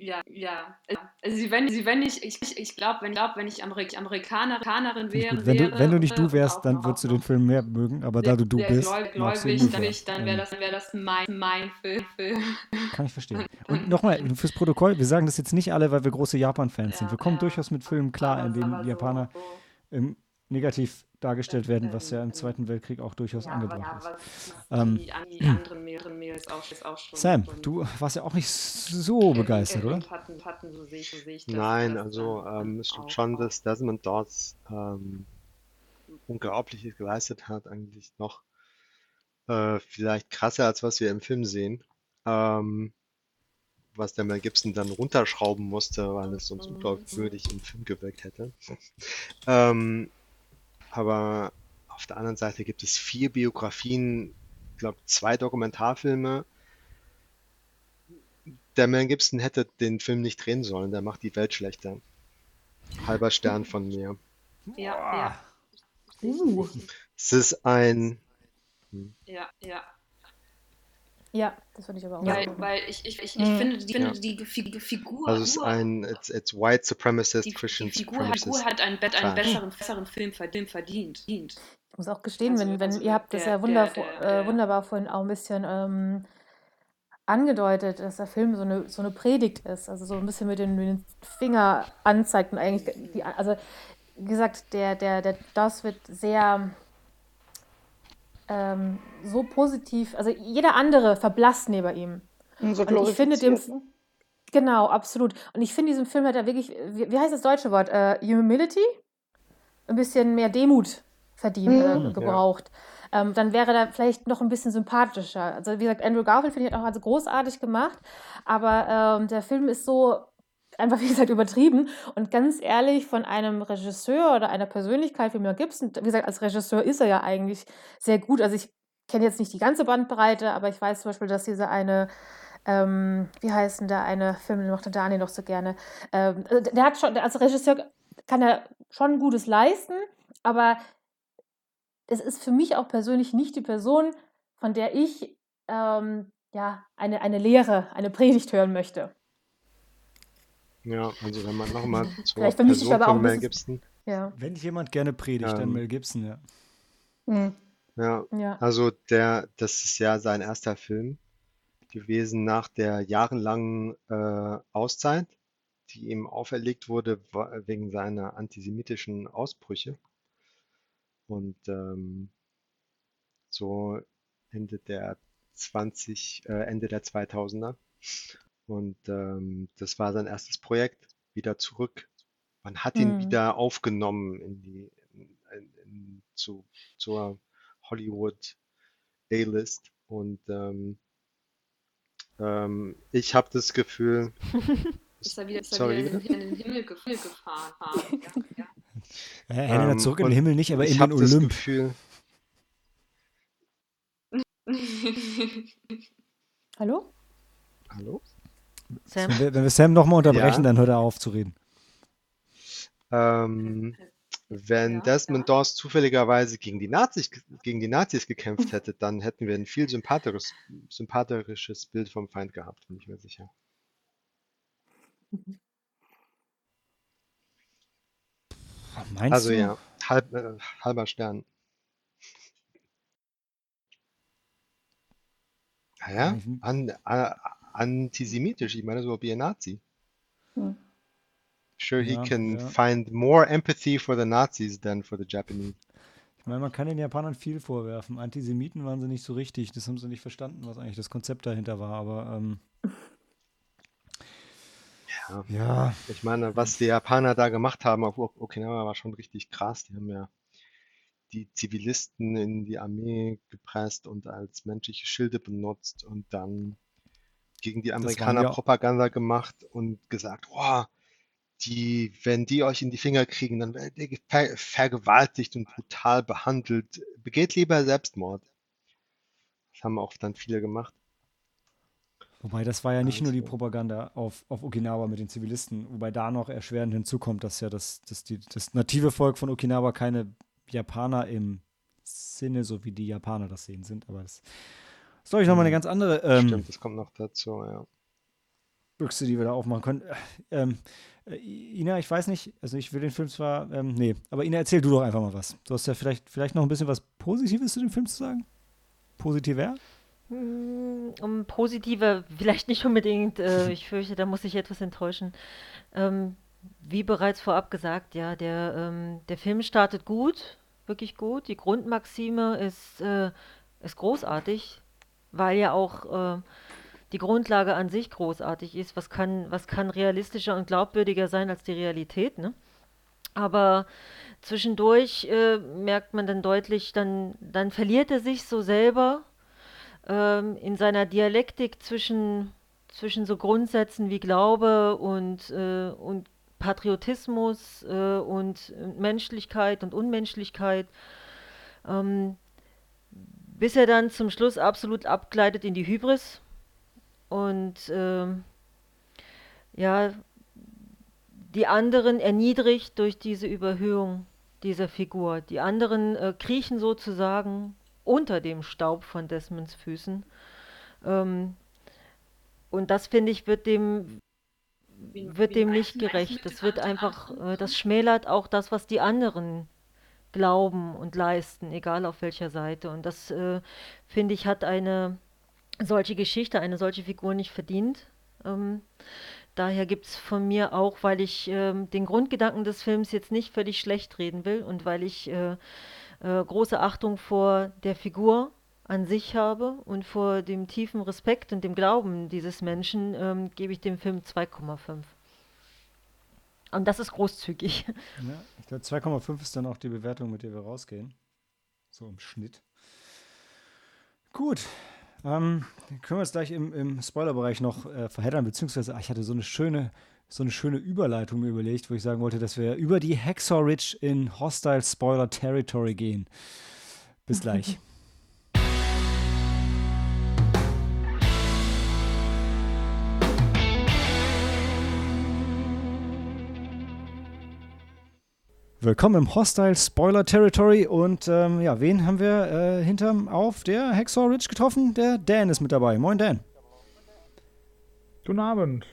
ja, ja. Also wenn, wenn ich, ich, ich glaube, wenn, glaub, wenn ich Amerik Amerikanerin wäre, wenn du, wenn du nicht du wärst, dann würdest du den Film mehr mögen, aber da du du bist, gläubig, dann, dann wäre das, wär das mein, mein Film. Kann ich verstehen. (laughs) Und nochmal, fürs Protokoll, wir sagen das jetzt nicht alle, weil wir große Japan-Fans ja, sind. Wir kommen ja. durchaus mit Filmen klar, in denen Japaner so, so negativ dargestellt werden, was ja im Zweiten Weltkrieg auch durchaus ja, angebracht aber, ist. Ähm, die, die (clears throat) anderen mehreren Mails auch, auch schon Sam, du warst ja auch nicht so begeistert, oder? Hatten, hatten, so sehe, so sehe das, Nein, das also ähm, es stimmt schon, dass Desmond Dodds ähm, Unglaubliches geleistet hat, eigentlich noch äh, vielleicht krasser, als was wir im Film sehen. Ähm, was der Mel Gibson dann runterschrauben musste, weil es sonst mhm. unglaubwürdig im Film gewirkt hätte. (laughs) ähm, aber auf der anderen Seite gibt es vier Biografien, ich glaube zwei Dokumentarfilme. Der Mel Gibson hätte den Film nicht drehen sollen, der macht die Welt schlechter. Halber Stern von mir. Ja, ja. Uh. Es ist ein. Hm. Ja, ja. Ja, das finde ich aber auch. Weil, weil ich, ich, ich, ich mhm. finde, die, finde die, die Figur. Also es ist ein it's, it's white supremacist die, Christian die Figur, supremacist Figur hat einen, einen besseren, besseren Film verdient. Ich muss auch gestehen, also, wenn, wenn also ihr habt das ja wunder, der, der, äh, wunderbar vorhin auch ein bisschen ähm, angedeutet, dass der Film so eine, so eine Predigt ist, also so ein bisschen mit den, mit den Finger anzeigt und eigentlich, die, also wie gesagt, der, der, der das wird sehr ähm, so positiv, also jeder andere verblasst neben ihm. So und ich finde dem, ne? genau, absolut. Und ich finde, diesem Film hat er wirklich, wie, wie heißt das deutsche Wort? Äh, Humility? Ein bisschen mehr Demut verdient, mhm. äh, gebraucht. ähm, dann wäre er vielleicht noch ein bisschen sympathischer. Also wie gesagt, Andrew Garfield finde ich auch also großartig gemacht, aber ähm, der Film ist so einfach, wie gesagt, übertrieben. Und ganz ehrlich, von einem Regisseur oder einer Persönlichkeit wie Mel Gibson, wie gesagt, als Regisseur ist er ja eigentlich sehr gut. Also ich kenne jetzt nicht die ganze Bandbreite, aber ich weiß zum Beispiel, dass diese eine ähm, wie heißt denn da eine Film, den mochte Daniel doch so gerne. Ähm, äh, der hat schon, als Regisseur kann er schon Gutes leisten, aber es ist für mich auch persönlich nicht die Person, von der ich ähm, ja, eine, eine Lehre, eine Predigt hören möchte. Ja, also wenn man nochmal (laughs) zur Vielleicht vermische ich Person aber auch von ein Mel bisschen. Gibson. Ja. Wenn jemand gerne predigt, dann Ähm. Mel Gibson, ja. Ja, Ja. also der, das ist ja sein erster Film gewesen nach der jahrelangen äh, Auszeit, die ihm auferlegt wurde wegen seiner antisemitischen Ausbrüche. Und ähm, so Ende der 20, äh, Ende der 2000er. Und ähm, das war sein erstes Projekt, wieder zurück. Man hat ihn Hm. wieder aufgenommen in die, in, in, in, zu, zur Hollywood A-List. Und ähm, ähm, ich habe das Gefühl, (laughs) Ist er wieder, ist er Sorry, wieder in, den- in den Himmel gef- gefahren. Ja, ja. (laughs) Ja, Helena Ähm, zurück in den Himmel nicht, aber ich in habe den das Olymp. Gefühl, (laughs) Hallo? hallo? Sam? Wenn wir, wenn wir Sam nochmal unterbrechen, Ja. dann hört er auf zu reden. Ähm, wenn Ja, Desmond ja. Doss zufälligerweise gegen die Nazis, gegen die Nazis gekämpft hätte, dann hätten wir ein viel sympathisches, sympathisches Bild vom Feind gehabt, bin ich mir sicher. Meinst Also du? ja, halb, äh, halber Stern. Naja, Ich- an, a, antisemitisch, ich meine so wie ein Nazi. Hm. Sure, he Ja, can ja. find more empathy for the Nazis than for the Japanese. Ich meine, man kann den Japanern viel vorwerfen. Antisemiten waren sie nicht so richtig. Das haben sie nicht verstanden, was eigentlich das Konzept dahinter war. Aber ähm, Ja. ja, Ich meine, was die Japaner da gemacht haben auf Ok- Okinawa war schon richtig krass. Die haben ja die Zivilisten in die Armee gepresst und als menschliche Schilde benutzt und dann gegen die waren Amerikaner ja- Propaganda gemacht und gesagt, oh, die, wenn die euch in die Finger kriegen, dann werdet ihr ver vergewaltigt und brutal behandelt. Begeht lieber Selbstmord. Das haben auch dann viele gemacht. wobei das war ja nicht nur die Also- Propaganda auf, auf Okinawa mit den Zivilisten. Wobei da noch erschwerend hinzukommt, dass ja das, das, die, das native Volk von Okinawa keine Japaner im Sinne, so wie die Japaner das sehen, sind. Aber das ist, glaube ich, nochmal eine Mhm. ganz andere ähm, Stimmt, das kommt noch dazu, ja. Büchse, die wir da aufmachen können. Ähm, äh, Ina, ich weiß nicht, also ich will den Film zwar, ähm, nee, aber Ina, erzähl du doch einfach mal was. Du hast ja vielleicht, vielleicht noch ein bisschen was Positives zu dem Film zu sagen? Positiver? Mm, Um positiver, vielleicht nicht unbedingt. Äh, (laughs) ich fürchte, da muss ich etwas enttäuschen. Ähm, wie bereits vorab gesagt, ja, der, ähm, der Film startet gut, wirklich gut. Die Grundmaxime ist, äh, ist großartig, weil ja auch äh, die Grundlage an sich großartig ist. Was kann, was kann realistischer und glaubwürdiger sein als die Realität, ne? Aber zwischendurch äh, merkt man dann deutlich, dann, dann verliert er sich so selber ähm, in seiner Dialektik zwischen, zwischen so Grundsätzen wie Glaube und, äh, und Patriotismus äh, und Menschlichkeit und Unmenschlichkeit, ähm, bis er dann zum Schluss absolut abgleitet in die Hybris und ähm, ja, die anderen erniedrigt durch diese Überhöhung dieser Figur. Die anderen äh, kriechen sozusagen unter dem Staub von Desmonds Füßen. Ähm, und das finde ich wird dem wird dem nicht gerecht. Das wird einfach, äh, das schmälert auch das, was die anderen glauben und leisten, egal auf welcher Seite. Und das äh, finde ich hat eine solche Geschichte, eine solche Figur nicht verdient. Ähm, daher gibt es von mir auch, weil ich ähm, den Grundgedanken des Films jetzt nicht völlig schlecht reden will und weil ich äh, äh, große Achtung vor der Figur an sich habe und vor dem tiefen Respekt und dem Glauben dieses Menschen, ähm, gebe ich dem Film 2,5. Und das ist großzügig. Ja, ich glaube, 2,5 ist dann auch die Bewertung, mit der wir rausgehen. So im Schnitt. Gut. Ähm, können wir uns gleich im, im Spoilerbereich noch äh, verheddern, beziehungsweise ach, ich hatte so eine schöne, so eine schöne Überleitung mir überlegt, wo ich sagen wollte, dass wir über die Hacksaw Ridge in Hostile Spoiler Territory gehen. Bis gleich. (laughs) Willkommen im Hostile Spoiler Territory und ähm, ja, wen haben wir äh, hinterm auf der Hacksaw Ridge getroffen? Der Dan ist mit dabei. Moin Dan. Guten Abend.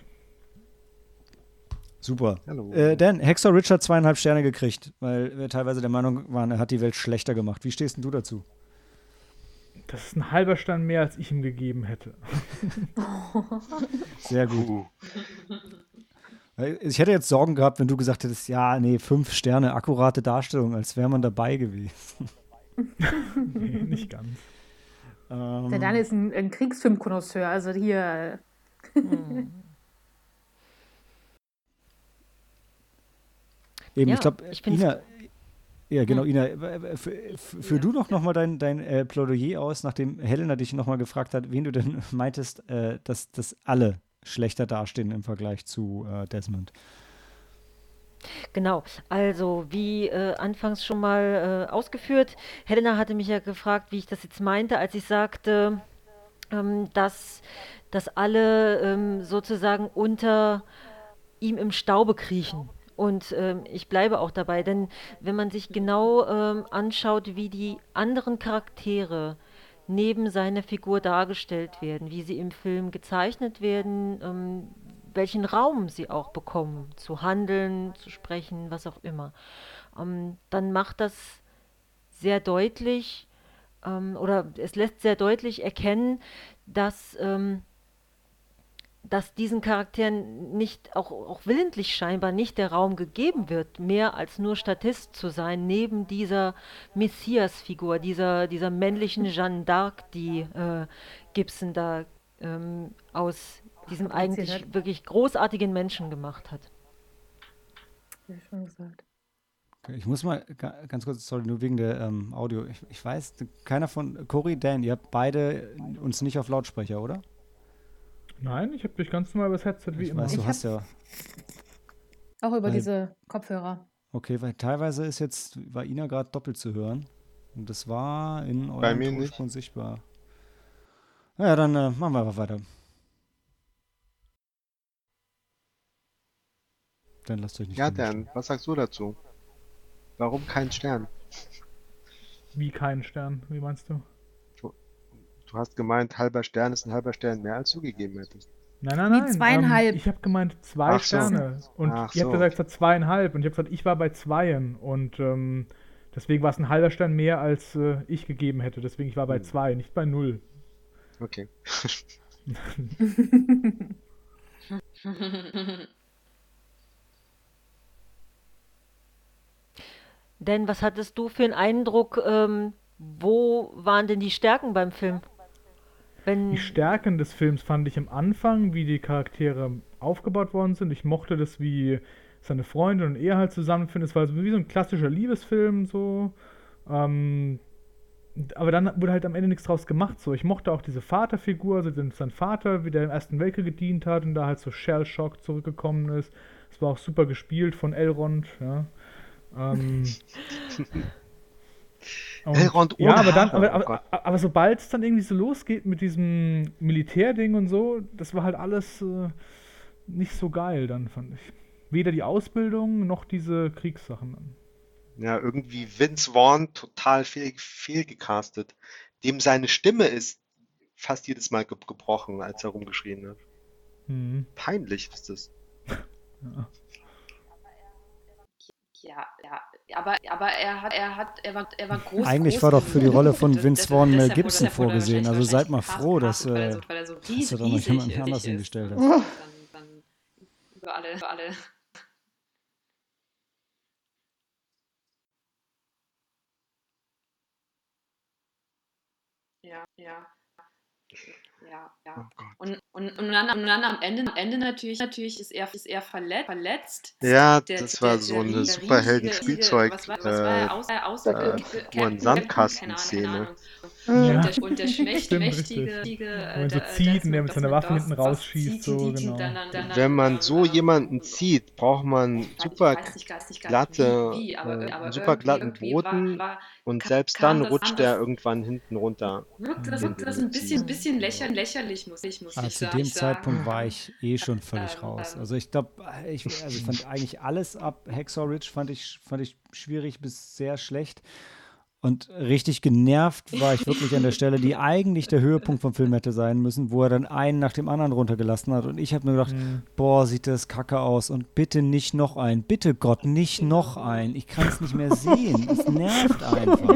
Super. Hallo. Äh, Dan, Hacksaw Ridge hat zweieinhalb Sterne gekriegt, weil wir teilweise der Meinung waren, er hat die Welt schlechter gemacht. Wie stehst denn du dazu? Das ist ein halber Stern mehr, als ich ihm gegeben hätte. Sehr gut. Ich hätte jetzt Sorgen gehabt, wenn du gesagt hättest, ja, nee, fünf Sterne, akkurate Darstellung, als wäre man dabei gewesen. Nee, nicht ganz. Ähm, Der Dan ist ein, ein Kriegsfilm-Konnoisseur, also hier. Eben, Ja, ich glaube, Ina, ja, genau, Hm. Ina, für, für, für du doch nochmal dein, dein äh, Plädoyer aus, nachdem Helena dich nochmal gefragt hat, wen du denn (laughs) meintest, äh, dass, dass alle schlechter dastehen im Vergleich zu äh, Desmond. Genau, also wie äh, anfangs schon mal äh, ausgeführt, Helena hatte mich ja gefragt, wie ich das jetzt meinte, als ich sagte, ähm, dass, dass alle ähm, sozusagen unter ihm im Staube kriechen. Und ähm, ich bleibe auch dabei, denn wenn man sich genau ähm, anschaut, wie die anderen Charaktere neben seiner Figur dargestellt werden, wie sie im Film gezeichnet werden, ähm, welchen Raum sie auch bekommen, zu handeln, zu sprechen, was auch immer, ähm, dann macht das sehr deutlich ähm, oder es lässt sehr deutlich erkennen, dass, ähm, dass diesen Charakteren nicht, auch, auch willentlich scheinbar nicht der Raum gegeben wird, mehr als nur Statist zu sein, neben dieser Messias-Figur, dieser, dieser männlichen Jeanne d'Arc, die äh, Gibson da ähm, aus diesem eigentlich hat. wirklich großartigen Menschen gemacht hat. Ich schon gesagt. Okay, Ich muss mal ga- ganz kurz, sorry, nur wegen der ähm, Audio. Ich, ich weiß, keiner von Cory, Dan, ihr habt beide uns nicht auf Lautsprecher, oder? Nein, ich habe dich ganz normal übers Headset wie ich immer. weiß, du Ich hast ja. Auch über Weil- diese Kopfhörer. Okay, weil teilweise ist jetzt, war Ina gerade doppelt zu hören. Und das war in Bei eurem mir nicht. Tonspur sichtbar. Naja, dann äh, machen wir einfach weiter. Dann lasst euch nicht ja, vermischen. Dan, was sagst du dazu? Warum kein Stern? Wie kein Stern, wie meinst du? Du hast gemeint, halber Stern ist ein halber Stern mehr, als du gegeben hättest. Nein, nein, nein. zweieinhalb. Ähm, ich habe gemeint zwei Ach so. Sterne. Und Ach ihr habt so. gesagt, es hat zweieinhalb. Und ich habe gesagt, ich war bei zweien. Und ähm, deswegen war es ein halber Stern mehr, als äh, ich gegeben hätte. Deswegen, ich war bei Hm. zwei, nicht bei null. Okay. (laughs) Denn was hattest du für einen Eindruck, ähm, wo waren denn die Stärken beim Film? Wenn, Die Stärken des Films fand ich am Anfang, wie die Charaktere aufgebaut worden sind. Ich mochte das, wie seine Freundin und er halt zusammenfinden. Es war so wie so ein klassischer Liebesfilm, so. Ähm, aber dann wurde halt am Ende nichts draus gemacht. So, ich mochte auch diese Vaterfigur, also den, sein Vater, wie der im Ersten Weltkrieg gedient hat und da halt so Shell-Shock zurückgekommen ist. Es war auch super gespielt von Elrond, ja. Ähm, (laughs) und- ja, aber dann, aber, oh aber, aber sobald es dann irgendwie so losgeht mit diesem Militärding und so, das war halt alles äh, nicht so geil dann, fand ich. Weder die Ausbildung noch diese Kriegssachen dann. Ja, irgendwie Vince Vaughn total fehl, fehlgecastet. Dem seine Stimme ist fast jedes Mal ge gebrochen, als er rumgeschrien hat. Mhm. Peinlich ist das. (laughs) Ja. Ja, ja, aber, aber er hat, er hat, er war, er war groß. Eigentlich groß war doch für die. Rolle von Vince Vaughn Mel Gibson er vorgesehen. Also seid mal froh, dass, weil er äh, so, weil er so dass du da noch jemanden ist, anders hingestellt hast. Dann, (laughs) dann über alle, über alle. Ja, ja. Ja, ja. Oh. Und, und, und, dann, und dann am Ende, am Ende natürlich, natürlich ist er, ist er verletzt. verletzt. Ja, Der- das war der so eine Superhelden-Spielzeug. Was war, was war er äh, außer, außer äh, ein Captain- Sandkasten-Szene. Ja. und der, und der schmächt, mächtige, so äh, zieht und der mit seiner Waffe hinten rausschießt, so, genau. Wenn man so äh, jemanden zieht, braucht man super glatte, äh, super glatten Boden und selbst dann rutscht anders. er irgendwann hinten runter. Wirkt das, ein bisschen, Beziehungen. bisschen lächer, lächerlich, muss ich, muss Ah, ich zu sagen. dem ich Zeitpunkt sagen. war ich eh schon völlig Ähm, raus. ähm. Also ich glaube, ich, also ich fand eigentlich alles ab Hacksaw Ridge fand ich, fand ich schwierig bis sehr schlecht. Und richtig genervt war ich wirklich an der Stelle, die eigentlich der Höhepunkt vom Film hätte sein müssen, wo er dann einen nach dem anderen runtergelassen hat. Und ich habe mir gedacht, Mhm. boah, sieht das kacke aus. Und bitte nicht noch einen. Bitte Gott, nicht noch einen. Ich kann es nicht mehr sehen. Es nervt einfach.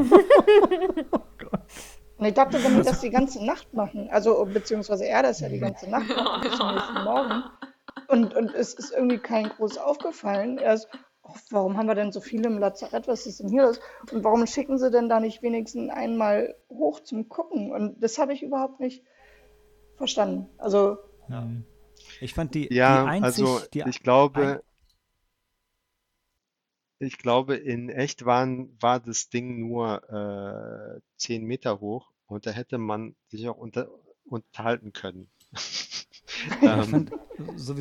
Und ich dachte, wenn die das die ganze Nacht machen, also beziehungsweise er das ja die ganze Nacht macht, bis zum nächsten Morgen, und, und es ist irgendwie kein groß aufgefallen. Er ist, warum haben wir denn so viele im Lazarett? Was ist denn hier los? Und warum schicken sie denn da nicht wenigstens einmal hoch zum Gucken? Und das habe ich überhaupt nicht verstanden. Also, Ja. Ich fand die, Ja, die einzig, also die, ich glaube, ich glaube, in echt waren, war das Ding nur äh, 10 Meter hoch und da hätte man sich auch unter, unterhalten können. (laughs) (laughs) Ähm,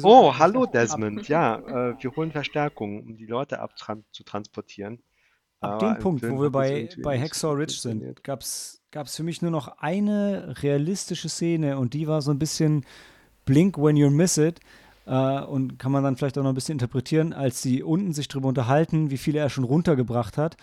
oh, hallo Desmond, ja, äh, wir holen Verstärkung, um die Leute abtran zu transportieren. Ab dem Punkt, wo wir bei, bei Hacksaw Ridge sind, gab es für mich nur noch eine realistische Szene und die war so ein bisschen Blink when you miss it. Äh, und kann man dann vielleicht auch noch ein bisschen interpretieren, als sie unten sich drüber unterhalten, wie viele er schon runtergebracht hat.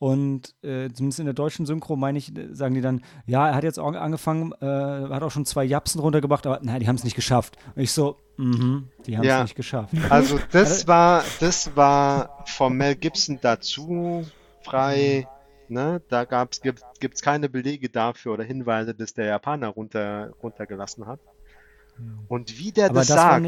Und äh, zumindest in der deutschen Synchro, meine ich, äh, sagen die dann, ja, er hat jetzt auch angefangen, äh, hat auch schon zwei Japsen runtergebracht, aber nein, die haben es nicht geschafft. Und ich so, mhm, die haben es Ja. nicht geschafft. Also das war, das war von Mel Gibson dazu frei, ne? Da gab's, gibt, gibt's keine Belege dafür oder Hinweise, dass der Japaner runter, runtergelassen hat. Und wie der Aber das das war sagt,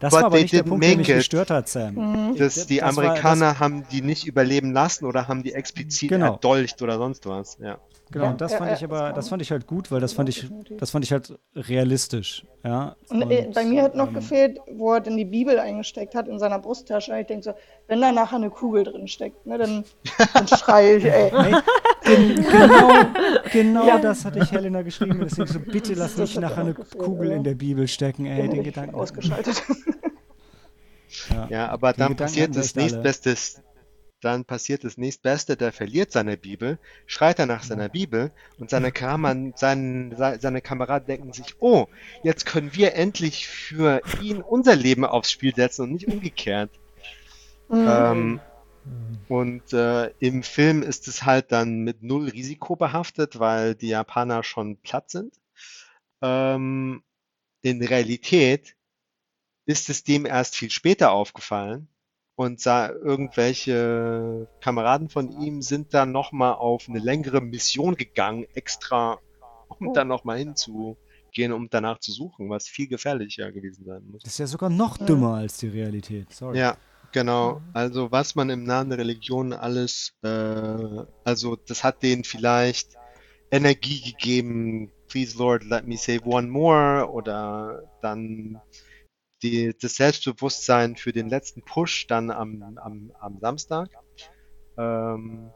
das but war aber nicht der Punkt, der mich it. gestört hat, Sam. mhm. dass Das- die das war- das- Amerikaner haben die nicht überleben lassen oder haben die explizit Genau. erdolcht oder sonst was. Ja. Genau, Ja, und das ja, fand ja, ich aber, das fand ich halt gut, weil das fand ich, das fand ich halt realistisch, ja. Und, äh, bei mir hat noch ähm, gefehlt, wo er denn die Bibel eingesteckt hat in seiner Brusttasche. Ich denke so, wenn da nachher eine Kugel drin steckt, ne, dann, dann schreie ich, ey. (laughs) Ey, gen genau, genau Ja. das hatte ich Helena geschrieben. Deswegen so, (laughs) bitte lass nicht nachher eine Kugel in der Bibel stecken, ey, Den Gedanken. ausgeschaltet. (laughs) Ja. Ja, aber dann Gedanken passiert das nächstbeste, dann passiert das nächstbeste, der verliert seine Bibel, schreit er nach seiner Bibel und seine Kameraden, sein, se- seine Kameraden denken sich, oh, jetzt können wir endlich für ihn unser Leben aufs Spiel setzen und nicht umgekehrt. Mhm. Ähm, und äh, im Film ist es halt dann mit null Risiko behaftet, weil die Japaner schon platt sind. Ähm, in Realität ist es dem erst viel später aufgefallen und sah, irgendwelche Kameraden von ihm sind dann nochmal auf eine längere Mission gegangen, extra, um Oh. dann nochmal hinzugehen, um danach zu suchen, was viel gefährlicher gewesen sein muss. Das ist ja sogar noch dümmer als die Realität. Sorry. Ja, genau. Also was man im Namen der Religion alles, äh, also das hat denen vielleicht Energie gegeben. Please Lord, let me save one more. Oder dann die, das Selbstbewusstsein für den letzten Push dann am, am, am Samstag. Ähm,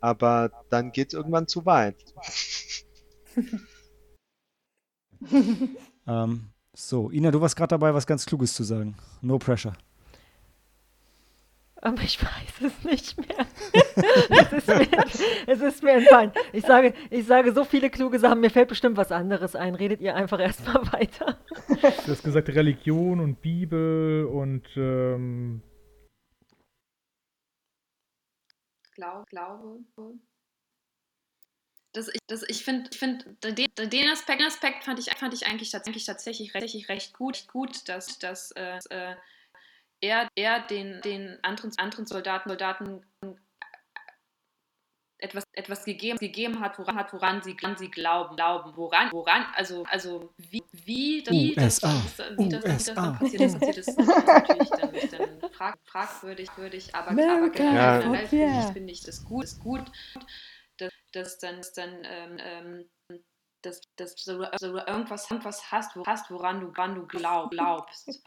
aber dann geht es irgendwann zu weit. (laughs) Ähm, so, Ina, du warst gerade dabei, was ganz Kluges zu sagen. No pressure. Aber ich weiß es nicht mehr. (laughs) es, ist mir, es ist mir entfallen. Ich sage, ich sage so viele kluge Sachen, mir fällt bestimmt was anderes ein. Redet ihr einfach erstmal (laughs) weiter. Du hast gesagt Religion und Bibel und ähm, Glaube, glaube. Das, ich das, ich finde, ich find, den, den Aspekt, den Aspekt fand, ich, fand ich eigentlich tatsächlich, tatsächlich, tatsächlich recht gut, gut dass, dass äh, er, er den, den anderen, anderen Soldaten, Soldaten etwas, etwas gegeben, gegeben hat, woran, hat, woran sie, woran sie glauben, glauben, woran, woran, also, also wie, wie, das, wie, das, USA, wie, das, wie das USA. dann passiert, das passiert, ist natürlich dann, dann frag, fragwürdig, würdig, aber, aber America, Ja. generell fuck finde ich, finde ich das gut, ist gut, dass, dass dann, dass dann ähm, ähm, dass, dass du also irgendwas, irgendwas hast, wo, hast, woran du, woran du glaub, glaubst.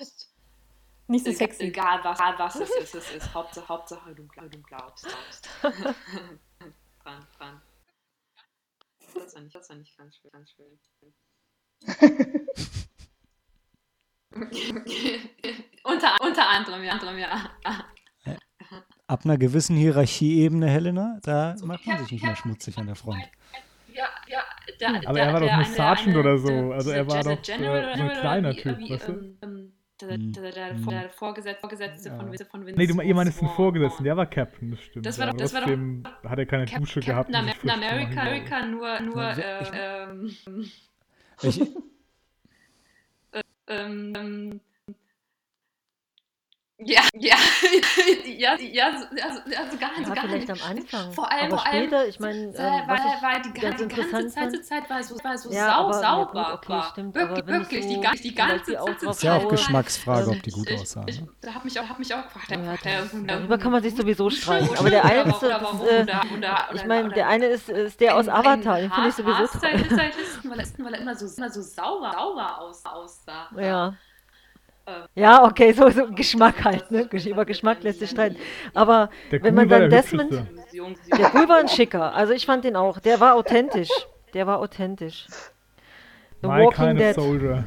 Nicht so sexy. Egal was, egal was es ist, es ist. (laughs) Hauptsache, Hauptsache du, du glaubst. glaubst. (laughs) dran, dran. das war nicht, das war nicht ganz schön. Ganz schön. (laughs) Okay, okay. unter, unter anderem, ja. Anderem, ja. Ab einer gewissen Hierarchieebene, Helena, da macht man sich nicht mehr schmutzig an der Front. Ja, ja, der, Aber der, er war doch eine- Sergeant eine- oder so. Also er war doch, äh, oder so ein kleiner Typ, weißt du? Ähm, ähm, der, der, der, der Vorgesetzte, Vorgesetzte von, Ja. Von Vince Nee, du, meinst den. Vorgesetzten, der war Captain, das stimmt. Das war doch- das war doch hat er keine Cap- Dusche gehabt. Captain America, nur, nur äh, ähm, Ich, (laughs) ähm, ähm, ja, ja, (laughs) ja, ja, so- also, also gar nicht, Ja, gar vielleicht nicht. am Anfang. Vor allem, aber vor allem, später, ich meine, ähm, weil, was ich weil die, ganz die ganze Zeit, fand, Zeit war so, war so Ja, sau, aber- ja, sauber. gut, okay, war. stimmt, wirklich, aber wenn ich wirklich, so die, die ganze Zeit. ist ja auch Geschmacksfrage, ob die gut ich, aussahen. ich, ne? da hat mich auch, hat mich auch gefragt. Ja, ja, darüber kann man sich sowieso streiten. Aber der eine ist, äh, ich meine, der eine ist, ist der aus Avatar, den finde ich sowieso toll. Weil er, weil er immer so, sauber, sauber aus, aussah. Ja. Ja, okay, so, so Geschmack halt, ne? Über Geschmack lässt sich streiten. Aber Der wenn man dann der Desmond, der Ghoul war ein schicker, also ich fand den auch, der war authentisch. Der war authentisch. The My Walking kind of Dead. soldier.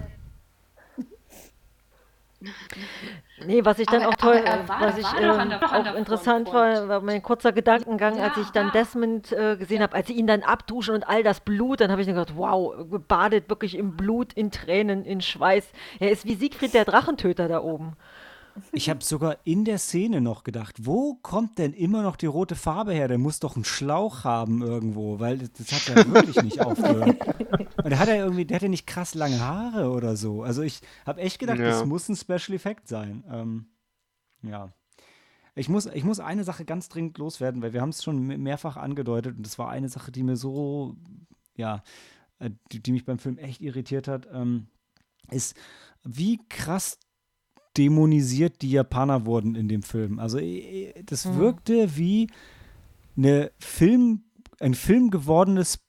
Nee, was ich dann Aber- auch toll, war- was ich an auch interessant war, war mein kurzer Gedankengang, als Ja, ich dann ja. Desmond äh, gesehen habe, als sie ihn dann abduschen und all das Blut, dann habe ich dann gedacht, wow, gebadet wirklich im Blut, in Tränen, in Schweiß. Er ist wie Siegfried der Drachentöter da oben. Ich habe sogar in der Szene noch gedacht, wo kommt denn immer noch die rote Farbe her? Der muss doch einen Schlauch haben irgendwo, weil das, das hat ja wirklich nicht (laughs) aufgehört. Und der hat ja irgendwie, der hat ja nicht krass lange Haare oder so. Also ich habe echt gedacht, Ja. das muss ein Special Effect sein. Ähm, ja. Ich muss, ich muss eine Sache ganz dringend loswerden, weil wir haben es schon me- mehrfach angedeutet und das war eine Sache, die mir so, ja, äh, die, die mich beim Film echt irritiert hat, ähm, ist, wie krass dämonisiert die Japaner wurden in dem Film. Also das Mhm. wirkte wie eine Film, ein Film gewordenes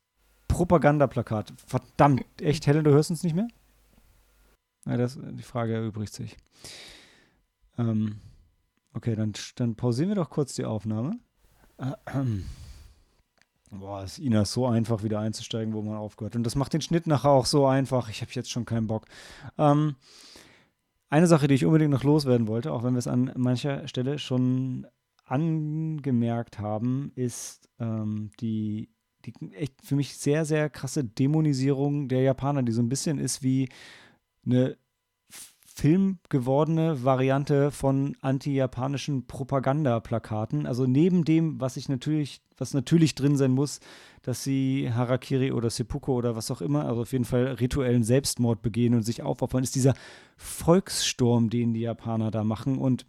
Propagandaplakat. Verdammt, echt, Helen, du hörst uns nicht mehr? Ja, das, die Frage erübrigt sich. Ähm, okay, dann, dann pausieren wir doch kurz die Aufnahme. Boah, ist Ina so einfach, wieder einzusteigen, wo man aufgehört. Und das macht den Schnitt nachher auch so einfach. Ich habe jetzt schon keinen Bock. Ähm, eine Sache, die ich unbedingt noch loswerden wollte, auch wenn wir es an mancher Stelle schon angemerkt haben, ist ähm, die, die echt für mich sehr, sehr krasse Dämonisierung der Japaner, die so ein bisschen ist wie eine filmgewordene Variante von anti-japanischen Propagandaplakaten. Also neben dem, was ich natürlich, was natürlich drin sein muss, dass sie Harakiri oder Seppuku oder was auch immer, also auf jeden Fall rituellen Selbstmord begehen und sich aufopfern, ist dieser Volkssturm, den die Japaner da machen. Und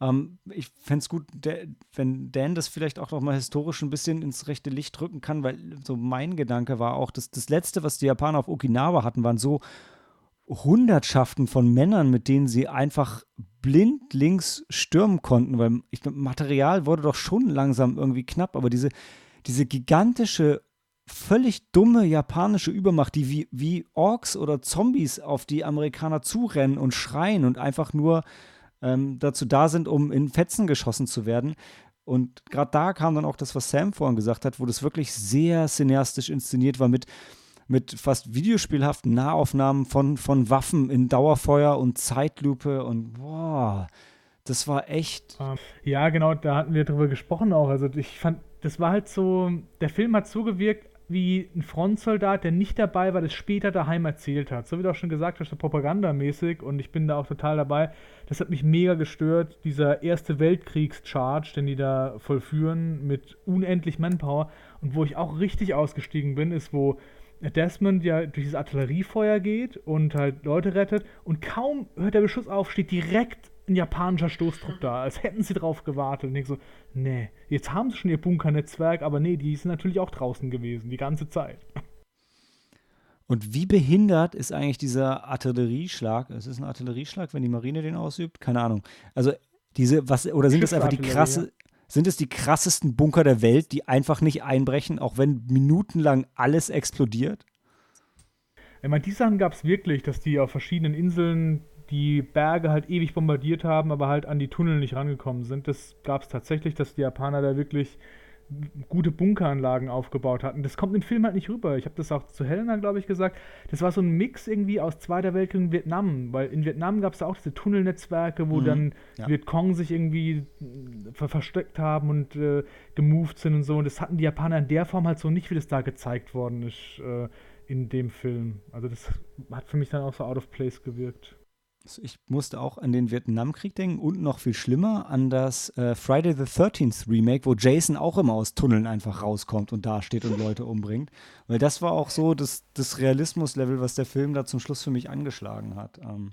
ähm, ich fände es gut, der, wenn Dan das vielleicht auch noch mal historisch ein bisschen ins rechte Licht drücken kann, weil so mein Gedanke war auch, dass das Letzte, was die Japaner auf Okinawa hatten, waren so Hundertschaften von Männern, mit denen sie einfach blindlings stürmen konnten, weil ich glaube, Material wurde doch schon langsam irgendwie knapp, aber diese, diese gigantische, völlig dumme japanische Übermacht, die wie, wie Orks oder Zombies auf die Amerikaner zurennen und schreien und einfach nur ähm, dazu da sind, um in Fetzen geschossen zu werden. Und gerade da kam dann auch das, was Sam vorhin gesagt hat, wo das wirklich sehr cineastisch inszeniert war mit mit fast videospielhaften Nahaufnahmen von, von Waffen in Dauerfeuer und Zeitlupe und boah, das war echt. Ähm, Ja, genau, da hatten wir drüber gesprochen auch. Also ich fand, das war halt so, der Film hat so gewirkt wie ein Frontsoldat, der nicht dabei war, das später daheim erzählt hat. So wie du auch schon gesagt hast, so propagandamäßig und ich bin da auch total dabei. Das hat mich mega gestört, dieser Erste Weltkriegscharge, den die da vollführen mit unendlich Manpower und wo ich auch richtig ausgestiegen bin, ist, wo Desmond ja durch das Artilleriefeuer geht und halt Leute rettet und kaum hört der Beschuss auf, steht direkt ein japanischer Stoßtrupp da, als hätten sie drauf gewartet. Und ich so, nee, jetzt haben sie schon ihr Bunkernetzwerk, aber nee, die sind natürlich auch draußen gewesen, die ganze Zeit. Und wie behindert ist eigentlich dieser Artillerieschlag? Es ist ein Artillerieschlag, wenn die Marine den ausübt? Keine Ahnung. Also diese, was, oder sind das einfach die krasse, sind es die krassesten Bunker der Welt, die einfach nicht einbrechen, auch wenn minutenlang alles explodiert? Ich meine, die Sachen gab es wirklich, dass die auf verschiedenen Inseln die Berge halt ewig bombardiert haben, aber halt an die Tunnel nicht rangekommen sind. Das gab es tatsächlich, dass die Japaner da wirklich gute Bunkeranlagen aufgebaut hatten. Das kommt im Film halt nicht rüber. Ich habe das auch zu Helena, glaube ich, gesagt. Das war so ein Mix irgendwie aus Zweiter Weltkrieg und Vietnam, weil in Vietnam gab es auch diese Tunnelnetzwerke, wo Mhm, dann ja. Vietcong sich irgendwie äh, ver versteckt haben und äh, gemoved sind und so. Und das hatten die Japaner in der Form halt so nicht, wie das da gezeigt worden ist äh, in dem Film. Also das hat für mich dann auch so out of place gewirkt. Also ich musste auch an den Vietnamkrieg denken und noch viel schlimmer an das äh, Friday the 13th Remake, wo Jason auch immer aus Tunneln einfach rauskommt und da steht und Leute umbringt. Weil das war auch so das, das Realismuslevel, was der Film da zum Schluss für mich angeschlagen hat. Ähm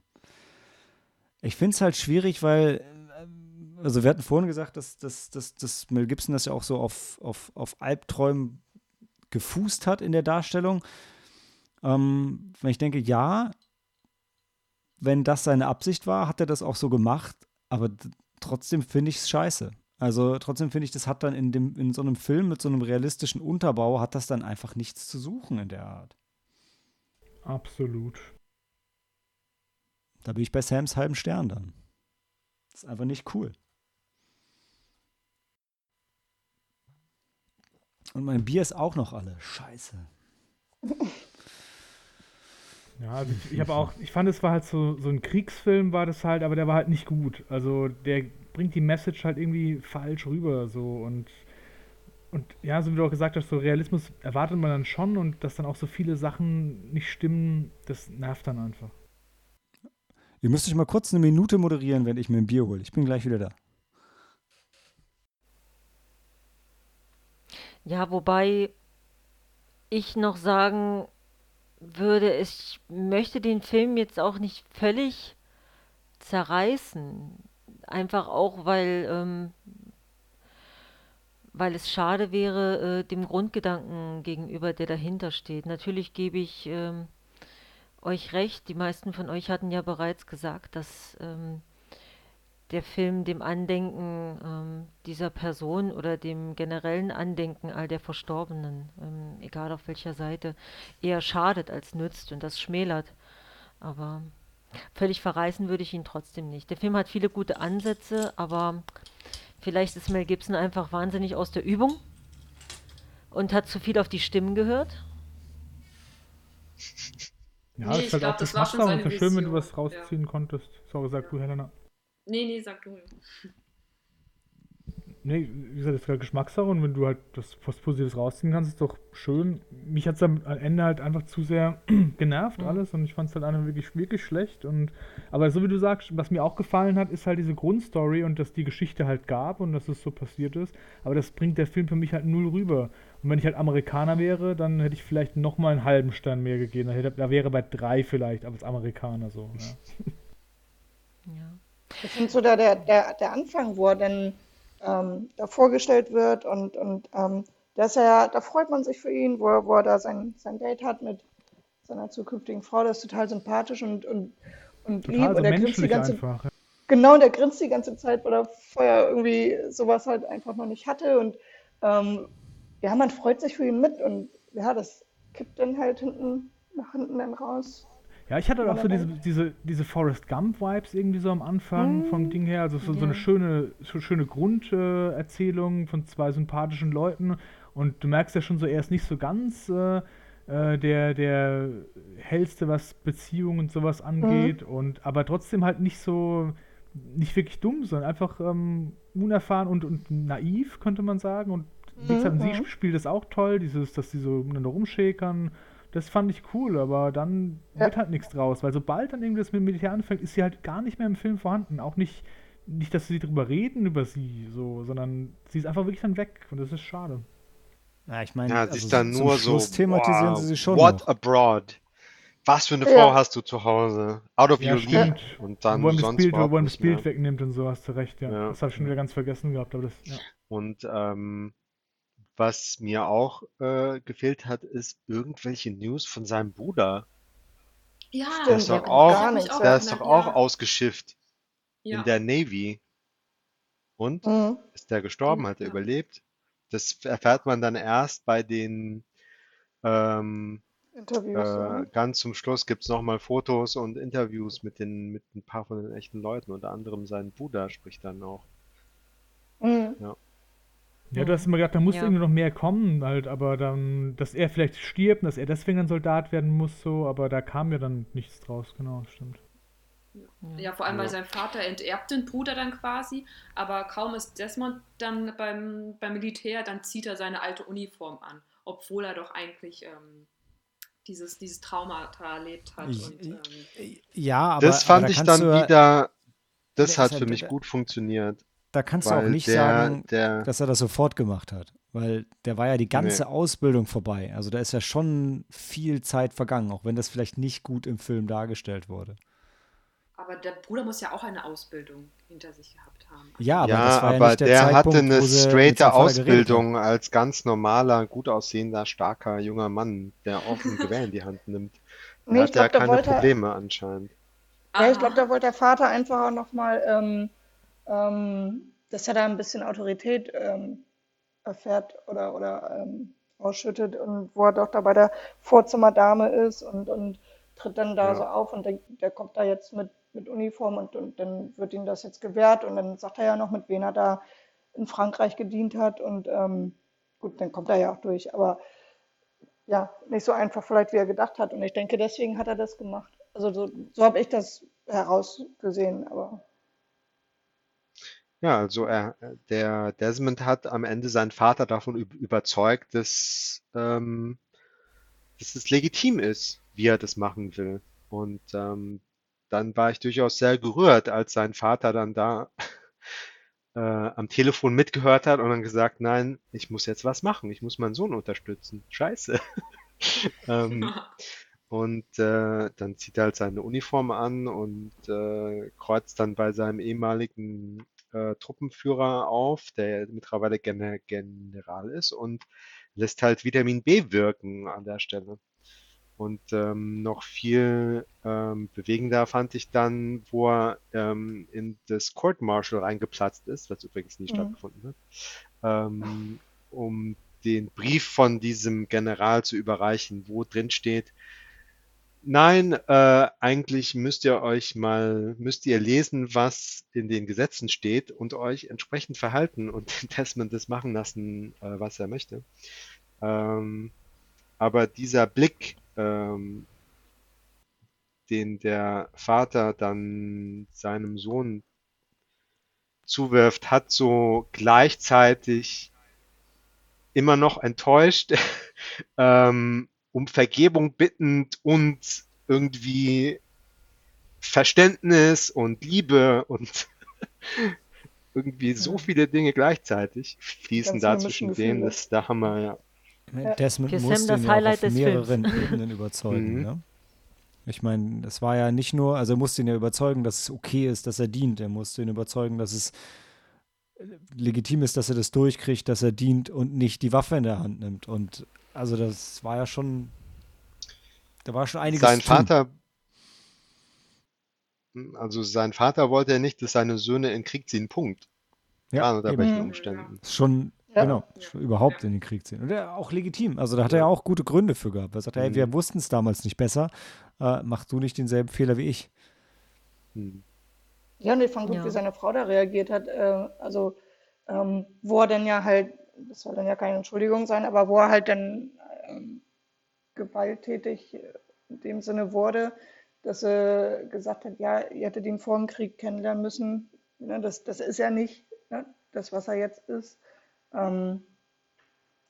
ich finde es halt schwierig, weil, äh, also wir hatten vorhin gesagt, dass, dass, dass, dass Mel Gibson das ja auch so auf, auf, auf Albträumen gefußt hat in der Darstellung. Ähm, ich denke, ja, wenn das seine Absicht war, hat er das auch so gemacht, aber trotzdem finde ich es scheiße. Also trotzdem finde ich, das hat dann in, dem, in so einem Film mit so einem realistischen Unterbau, hat das dann einfach nichts zu suchen in der Art. Absolut. Da bin ich bei Sams halben Stern dann. Das ist einfach nicht cool. Und mein Bier ist auch noch alle. Scheiße. (laughs) Ja, also ich, ich habe auch, ich fand, es war halt so, so ein Kriegsfilm, war das halt, aber der war halt nicht gut. Also der bringt die Message halt irgendwie falsch rüber, so und und ja, so wie du auch gesagt hast, so Realismus erwartet man dann schon und dass dann auch so viele Sachen nicht stimmen, das nervt dann einfach. Ihr müsst euch mal kurz eine Minute moderieren, wenn ich mir ein Bier hole. Ich bin gleich wieder da. Ja, wobei ich noch sagen würde, ich möchte den Film jetzt auch nicht völlig zerreißen. Einfach auch, weil, ähm, weil es schade wäre, äh, dem Grundgedanken gegenüber, der dahinter steht. Natürlich gebe ich ähm, euch recht, die meisten von euch hatten ja bereits gesagt, dass ähm, der Film dem Andenken ähm, dieser Person oder dem generellen Andenken all der Verstorbenen, ähm, egal auf welcher Seite, eher schadet als nützt und das schmälert. Aber völlig verreißen würde ich ihn trotzdem nicht. Der Film hat viele gute Ansätze, aber vielleicht ist Mel Gibson einfach wahnsinnig aus der Übung und hat zu viel auf die Stimmen gehört. (laughs) Ja, Nee, das ich ist halt glaub, auch das war schon seine es schön, wenn du Vision, was rausziehen konntest. So gesagt, du Helena. Nee, nee, sag du. Nee, wie gesagt, das ist halt Geschmackssache und wenn du halt das was Positives rausziehen kannst, ist doch schön. Mich hat es am Ende halt einfach zu sehr (clears throat) genervt Mhm. alles und ich fand es halt einfach wirklich, wirklich schlecht. Und aber so wie du sagst, was mir auch gefallen hat, ist halt diese Grundstory und dass die Geschichte halt gab und dass es so passiert ist. Aber das bringt der Film für mich halt null rüber. Und wenn ich halt Amerikaner wäre, dann hätte ich vielleicht nochmal einen halben Stern mehr gegeben. Da, hätte, da wäre bei drei vielleicht, aber als Amerikaner so. Ja. Ja. Ich finde so der, der, der, Anfang, wo er dann ähm, da vorgestellt wird und, und ähm, ist ja, da freut man sich für ihn, wo er, wo er da sein, sein Date hat mit seiner zukünftigen Frau, das ist total sympathisch und, und, und lieb Total so und er grinst die ganze einfach. Genau, und der grinst die ganze Zeit, weil er vorher irgendwie sowas halt einfach noch nicht hatte. Und ähm, ja, man freut sich für ihn mit und ja, das kippt dann halt hinten nach hinten dann raus. Ja, ich hatte auch so diese, diese, diese Forrest Gump-Vibes irgendwie so am Anfang vom Ding her. Also so, so eine Ja. schöne, so schöne Grunderzählung von zwei sympathischen Leuten. Und du merkst ja schon so, er ist nicht so ganz äh, äh, der, der hellste, was Beziehungen und sowas angeht. Und aber trotzdem halt nicht so, nicht wirklich dumm, sondern einfach ähm, unerfahren und, und naiv, könnte man sagen. Und wie gesagt, und sie Mhm. spielt das auch toll, dieses, dass sie so miteinander rumschäkern. Das fand ich cool, aber dann Ja. wird halt nichts draus, weil sobald dann irgendwie das mit dem Militär anfängt, ist sie halt gar nicht mehr im Film vorhanden. Auch nicht, nicht, dass sie drüber reden über sie, so, sondern sie ist einfach wirklich dann weg und das ist schade. Ja, ich meine, Ja, also sie ist dann zum nur so, Schluss thematisieren wow, sie sie schon what noch. abroad? Was für eine Ja. Frau hast du zu Hause? Out of Ja, your stimmt. league. Und dann wo ihm das sonst Bild, wo überhaupt ihm das Bild wegnimmt und so, hast du recht, ja. Ja. Das habe ich schon wieder ganz vergessen gehabt, aber das, ja. Und ähm, was mir auch äh, gefehlt hat, ist irgendwelche News von seinem Bruder. Ja, Der ist doch auch, der ja. ist doch auch ja. ausgeschifft Ja. in der Navy. Und? Mhm. Ist der gestorben? Hat er Ja. überlebt? Das erfährt man dann erst bei den ähm, Interviews. Äh, ganz zum Schluss gibt es nochmal Fotos und Interviews mit den, mit ein paar von den echten Leuten. Unter anderem sein Bruder spricht dann auch. Mhm. Ja, du hast immer gedacht, da muss Ja. irgendwie noch mehr kommen, halt, aber dann, dass er vielleicht stirbt und dass er deswegen ein Soldat werden muss, so, aber da kam ja dann nichts draus, genau, stimmt. Ja, vor allem, weil Ja. sein Vater enterbt den Bruder dann quasi, aber kaum ist Desmond dann beim, beim Militär, dann zieht er seine alte Uniform an, obwohl er doch eigentlich ähm, dieses, dieses Traumata erlebt hat. Ich- und, ähm, Ja, aber, das aber fand da ich dann ja- wieder, das hat für mich gut funktioniert. Da kannst du auch Weil nicht der, sagen, der, dass er das sofort gemacht hat, weil der war ja die ganze Nee. Ausbildung vorbei. Also da ist ja schon viel Zeit vergangen, auch wenn das vielleicht nicht gut im Film dargestellt wurde. aber der Bruder muss ja auch eine Ausbildung hinter sich gehabt haben. Ja, aber ja, das war ja aber nicht der, der hatte Zeitpunkt, eine straighte. Ausbildung als ganz normaler, gut aussehender, starker junger Mann, der auch ein Gewehr in die Hand nimmt. Nee, hat ja glaube, da keine wollte er, Probleme anscheinend. ja, ich glaube, da wollte der Vater einfach auch nochmal, ähm, ähm, dass er da ein bisschen Autorität ähm, erfährt oder, oder ähm, ausschüttet und wo er doch da bei der Vorzimmerdame ist und, und tritt dann da Ja. so auf und der, der kommt da jetzt mit, mit Uniform und, und dann wird ihm das jetzt gewährt und dann sagt er ja noch, mit wem er da in Frankreich gedient hat und ähm, gut, dann kommt er ja auch durch, aber ja, nicht so einfach vielleicht, wie er gedacht hat und ich denke, deswegen hat er das gemacht. Also so, so habe ich das herausgesehen, aber Ja, also er, der Desmond hat am Ende seinen Vater davon üb- überzeugt, dass, ähm, dass es legitim ist, wie er das machen will. Und ähm, dann war ich durchaus sehr gerührt, als sein Vater dann da (laughs) äh, am Telefon mitgehört hat und dann gesagt, nein, ich muss jetzt was machen, ich muss meinen Sohn unterstützen. Scheiße. (laughs) ähm, (laughs) und äh, dann zieht er halt seine Uniform an und äh, kreuzt dann bei seinem ehemaligen äh, Truppenführer auf, der mittlerweile Gen General ist und lässt halt Vitamin B wirken an der Stelle. Und ähm, noch viel ähm, bewegender fand ich dann, wo er ähm, in das Court Martial reingeplatzt ist, was übrigens nie Mhm. stattgefunden hat, ähm, um den Brief von diesem General zu überreichen, wo drin steht, Nein, äh, eigentlich müsst ihr euch mal, müsst ihr lesen, was in den Gesetzen steht und euch entsprechend verhalten und (laughs) Desmond das machen lassen, äh, was er möchte. Ähm, aber dieser Blick, ähm, den der Vater dann seinem Sohn zuwirft, hat so gleichzeitig immer noch enttäuscht, (laughs) ähm, um Vergebung bittend und irgendwie Verständnis und Liebe und (laughs) irgendwie so viele Dinge gleichzeitig fließen da zwischen denen, das da haben wir ja. Ja. Desmond Sam musste das ihn ja Highlight auf des mehreren Films. Ebenen überzeugen. Mhm. Ne? Ich meine, es war ja nicht nur, also er musste ihn ja überzeugen, dass es okay ist, dass er dient. Er musste ihn überzeugen, dass es legitim ist, dass er das durchkriegt, dass er dient und nicht die Waffe in der Hand nimmt. Und also das war ja schon, da war schon einiges Sein tun. Vater, also sein Vater wollte ja nicht, dass seine Söhne in den Krieg ziehen, Punkt. Ja, Egal unter welchen Mhm. Umständen. Schon, Ja. genau, schon überhaupt in den Krieg ziehen. Und er auch legitim. Also da hat er ja Ja. auch gute Gründe für gehabt. Er sagt, hey, wir Mhm. wussten es damals nicht besser. Äh, mach du nicht denselben Fehler wie ich. Hm. Ja, und ich fand gut, Ja. wie seine Frau da reagiert hat. Äh, also, ähm, wo er dann ja halt, das soll dann ja keine Entschuldigung sein, aber wo er halt dann ähm, gewalttätig in dem Sinne wurde, dass er gesagt hat, ja, ihr hättet ihn vor dem Krieg kennenlernen müssen. Ne, das, das ist ja nicht ne, das, was er jetzt ist. Ähm,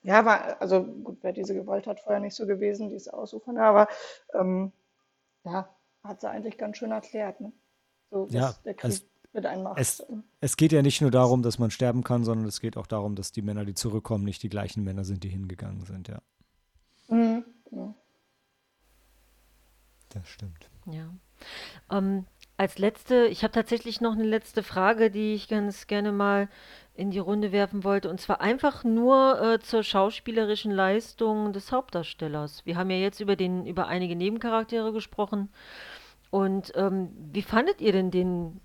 ja, war, also gut, wer diese Gewalt hat, vorher nicht so gewesen, die ist ausufern, aber ähm, ja, hat sie eigentlich ganz schön erklärt, ne? So, Ja, der Krieg mit einem macht. es- Es geht ja nicht nur darum, dass man sterben kann, sondern es geht auch darum, dass die Männer, die zurückkommen, nicht die gleichen Männer sind, die hingegangen sind, ja. Mhm, genau. Das stimmt. Ja. Ähm, als letzte, ich habe tatsächlich noch eine letzte Frage, die ich ganz gerne mal in die Runde werfen wollte, und zwar einfach nur äh, zur schauspielerischen Leistung des Hauptdarstellers. Wir haben ja jetzt über den, über einige Nebencharaktere gesprochen. Und ähm, wie fandet ihr denn den,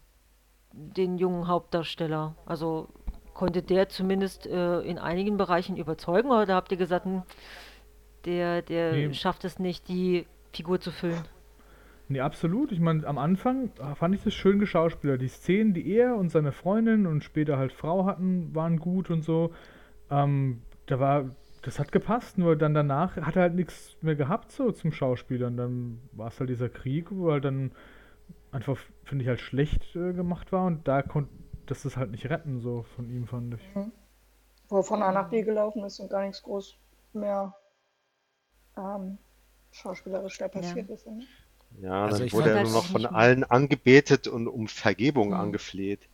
den jungen Hauptdarsteller? Also konnte der zumindest äh, in einigen Bereichen überzeugen, oder habt ihr gesagt, hm, der, der Nee. schafft es nicht, die Figur zu füllen? Nee, absolut. Ich meine, am Anfang fand ich das schön geschauspielert. Die Szenen, die er und seine Freundin und später halt Frau hatten, waren gut und so. ähm, da war, das hat gepasst, nur dann danach hat er halt nichts mehr gehabt so zum Schauspielern. Dann war es halt dieser Krieg, wo halt dann einfach, finde ich, halt schlecht äh, gemacht war und da konnte das ist halt nicht retten, so von ihm, fand ich. Mhm. Wo er von A nach B gelaufen ist und gar nichts groß mehr ähm, schauspielerisch da passiert Ja. ist. Ne? Ja, Also dann ich wurde er nur noch von allen angebetet und um Vergebung Mhm. angefleht.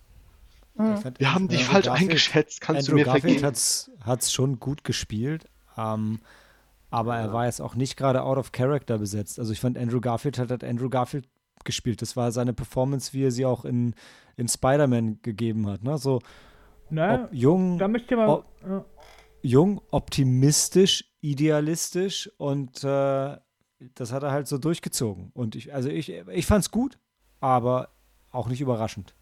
Mhm. fand Wir haben dich Andrew falsch Garfield- eingeschätzt, kannst du Andrew mir Garfield vergeben? hat's, hat's schon gut gespielt, ähm, aber er war jetzt auch nicht gerade out of character besetzt. Also ich fand Andrew Garfield hat, hat Andrew Garfield gespielt. Das war seine Performance, wie er sie auch in, in Spider-Man gegeben hat. Ne? So Na, ob, jung, da ich mal. Oh. ja. jung, optimistisch, idealistisch und äh, das hat er halt so durchgezogen. Und ich, also ich, ich fand's gut, aber auch nicht überraschend.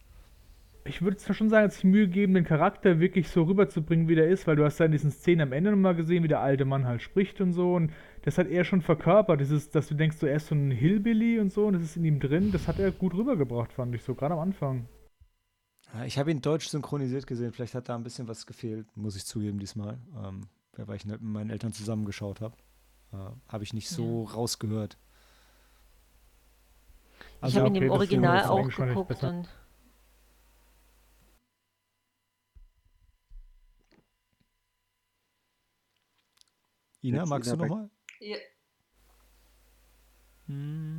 Ich würde zwar schon sagen, dass sich Mühe geben, den Charakter wirklich so rüberzubringen, wie der ist, weil du hast ja in diesen Szenen am Ende nochmal gesehen, wie der alte Mann halt spricht und so. Und das hat er schon verkörpert, dieses, dass du denkst, so, er ist so ein Hillbilly und so, und das ist in ihm drin. Das hat er gut rübergebracht, fand ich so, gerade am Anfang. Ja, Ich habe ihn deutsch synchronisiert gesehen. Vielleicht hat da ein bisschen was gefehlt, muss ich zugeben diesmal. Ähm, weil ich nicht mit meinen Eltern zusammengeschaut habe. Äh, habe ich nicht so rausgehört. Ich Also, habe in okay, dem das Original auch geguckt besser. und Ina, Jetzt magst Ina du nochmal? Ja,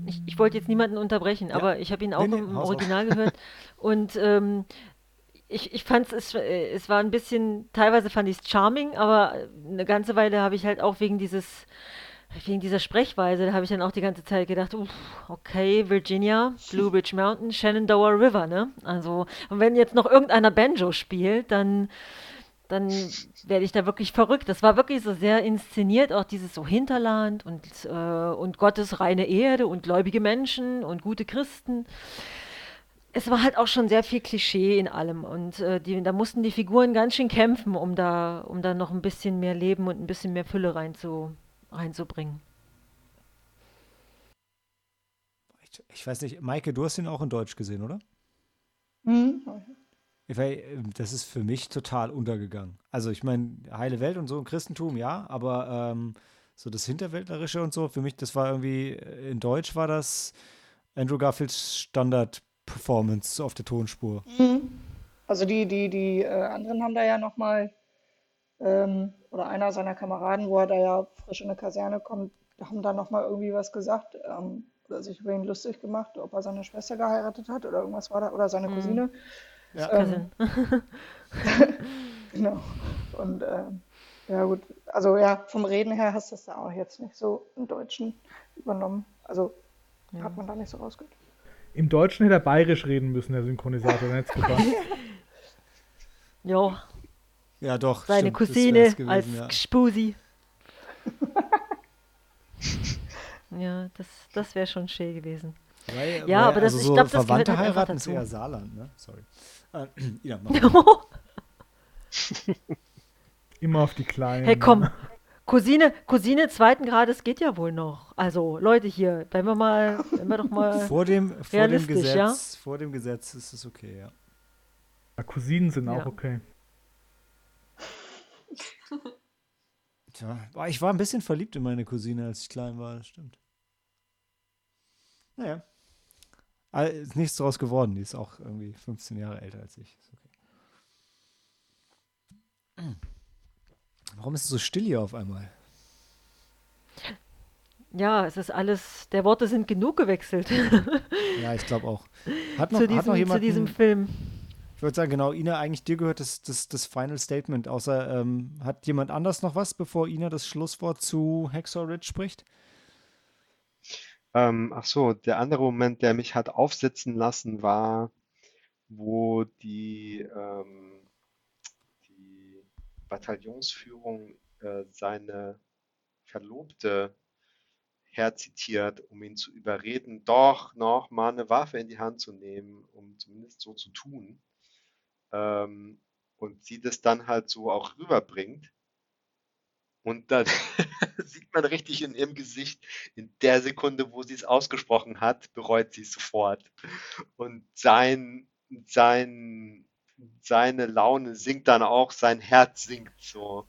ich, ich wollte jetzt niemanden unterbrechen, Ja. aber ich habe ihn auch Nee, nee, im. Original gehört (laughs) und ähm, ich, ich fand es, äh, es war ein bisschen, teilweise fand ich es charming, aber eine ganze Weile habe ich halt auch wegen dieses, wegen dieser Sprechweise, da habe ich dann auch die ganze Zeit gedacht, uff, okay, Virginia, Blue Ridge Mountain, Shenandoah River, ne? Also, und wenn jetzt noch irgendeiner Banjo spielt, dann dann werde ich da wirklich verrückt. Das war wirklich so sehr inszeniert, auch dieses so Hinterland und, äh, und Gottes reine Erde und gläubige Menschen und gute Christen. Es war halt auch schon sehr viel Klischee in allem und äh, die, da mussten die Figuren ganz schön kämpfen, um da, um da noch ein bisschen mehr Leben und ein bisschen mehr Fülle reinzu, reinzubringen. Ich, ich weiß nicht, Maike, du hast ihn auch in Deutsch gesehen, oder? Mhm. Ähm, das ist für mich total untergegangen. Also ich meine, heile Welt und so im Christentum, ja, aber ähm, so das Hinterwäldlerische und so, für mich, das war irgendwie, äh, in Deutsch war das Andrew Garfields Standard-Performance auf der Tonspur. Mhm. Also die, die, die äh, anderen haben da ja nochmal, ähm, oder einer seiner Kameraden, wo er da ja frisch in eine Kaserne kommt, haben da nochmal irgendwie was gesagt, ähm, oder sich über ihn lustig gemacht, ob er seine Schwester geheiratet hat oder irgendwas war da, oder seine Mhm. Cousine. Ja. Ähm, (laughs) genau. Und ähm, ja gut, also ja, vom Reden her hast du das da auch jetzt nicht so im Deutschen übernommen. Also hat man da nicht so rausgehört. Im Deutschen hätte er bayerisch reden müssen, der Synchronisator, es gepasst. (laughs) Jo, Ja, doch. seine stimmt, Cousine gewesen, als ja. Gspusi. (laughs) ja, das, das wäre schon schön gewesen. Weil, Ja, weil, aber das- also ich so glaub, das gehört Verwandte halt einfach heiraten ist eher Saarland, ne? Sorry. Äh, (clears throat) Ina, mach. (laughs) Immer auf die Kleinen. Hey, komm. Cousine, Cousine zweiten Grades geht ja wohl noch. Also, Leute hier, wenn wir mal, wenn wir doch mal. (laughs) Vor dem, vor dem Gesetz, ja? vor dem Gesetz ist es okay, ja. Ja, Cousinen sind auch Ja. okay. Tja, ich war ein bisschen verliebt in meine Cousine, als ich klein war, das stimmt. Naja. Aber ist nichts draus geworden, die ist auch irgendwie 15 Jahre älter als ich. Ist okay. Hm. Warum ist es so still hier auf einmal? Ja, es ist alles, der Worte sind genug gewechselt (laughs) Ja, ich glaube auch. Hat noch, zu, hat noch diesem, zu diesem Film. Ich würde sagen, genau, Ina, eigentlich dir gehört das, das, das Final Statement, außer ähm, hat jemand anders noch was, bevor Ina das Schlusswort zu Hacksaw Ridge spricht? Ähm, ach so, der andere Moment, der mich hat aufsitzen lassen, war, wo die, ähm, die Bataillonsführung äh, seine Verlobte herzitiert, um ihn zu überreden, doch noch mal eine Waffe in die Hand zu nehmen, um zumindest so zu tun. Ähm, und sie das dann halt so auch rüberbringt. Und dann (laughs) sieht man richtig in ihrem Gesicht, in der Sekunde, wo sie es ausgesprochen hat, bereut sie es sofort. Und sein, sein, seine Laune sinkt dann auch, sein Herz sinkt so.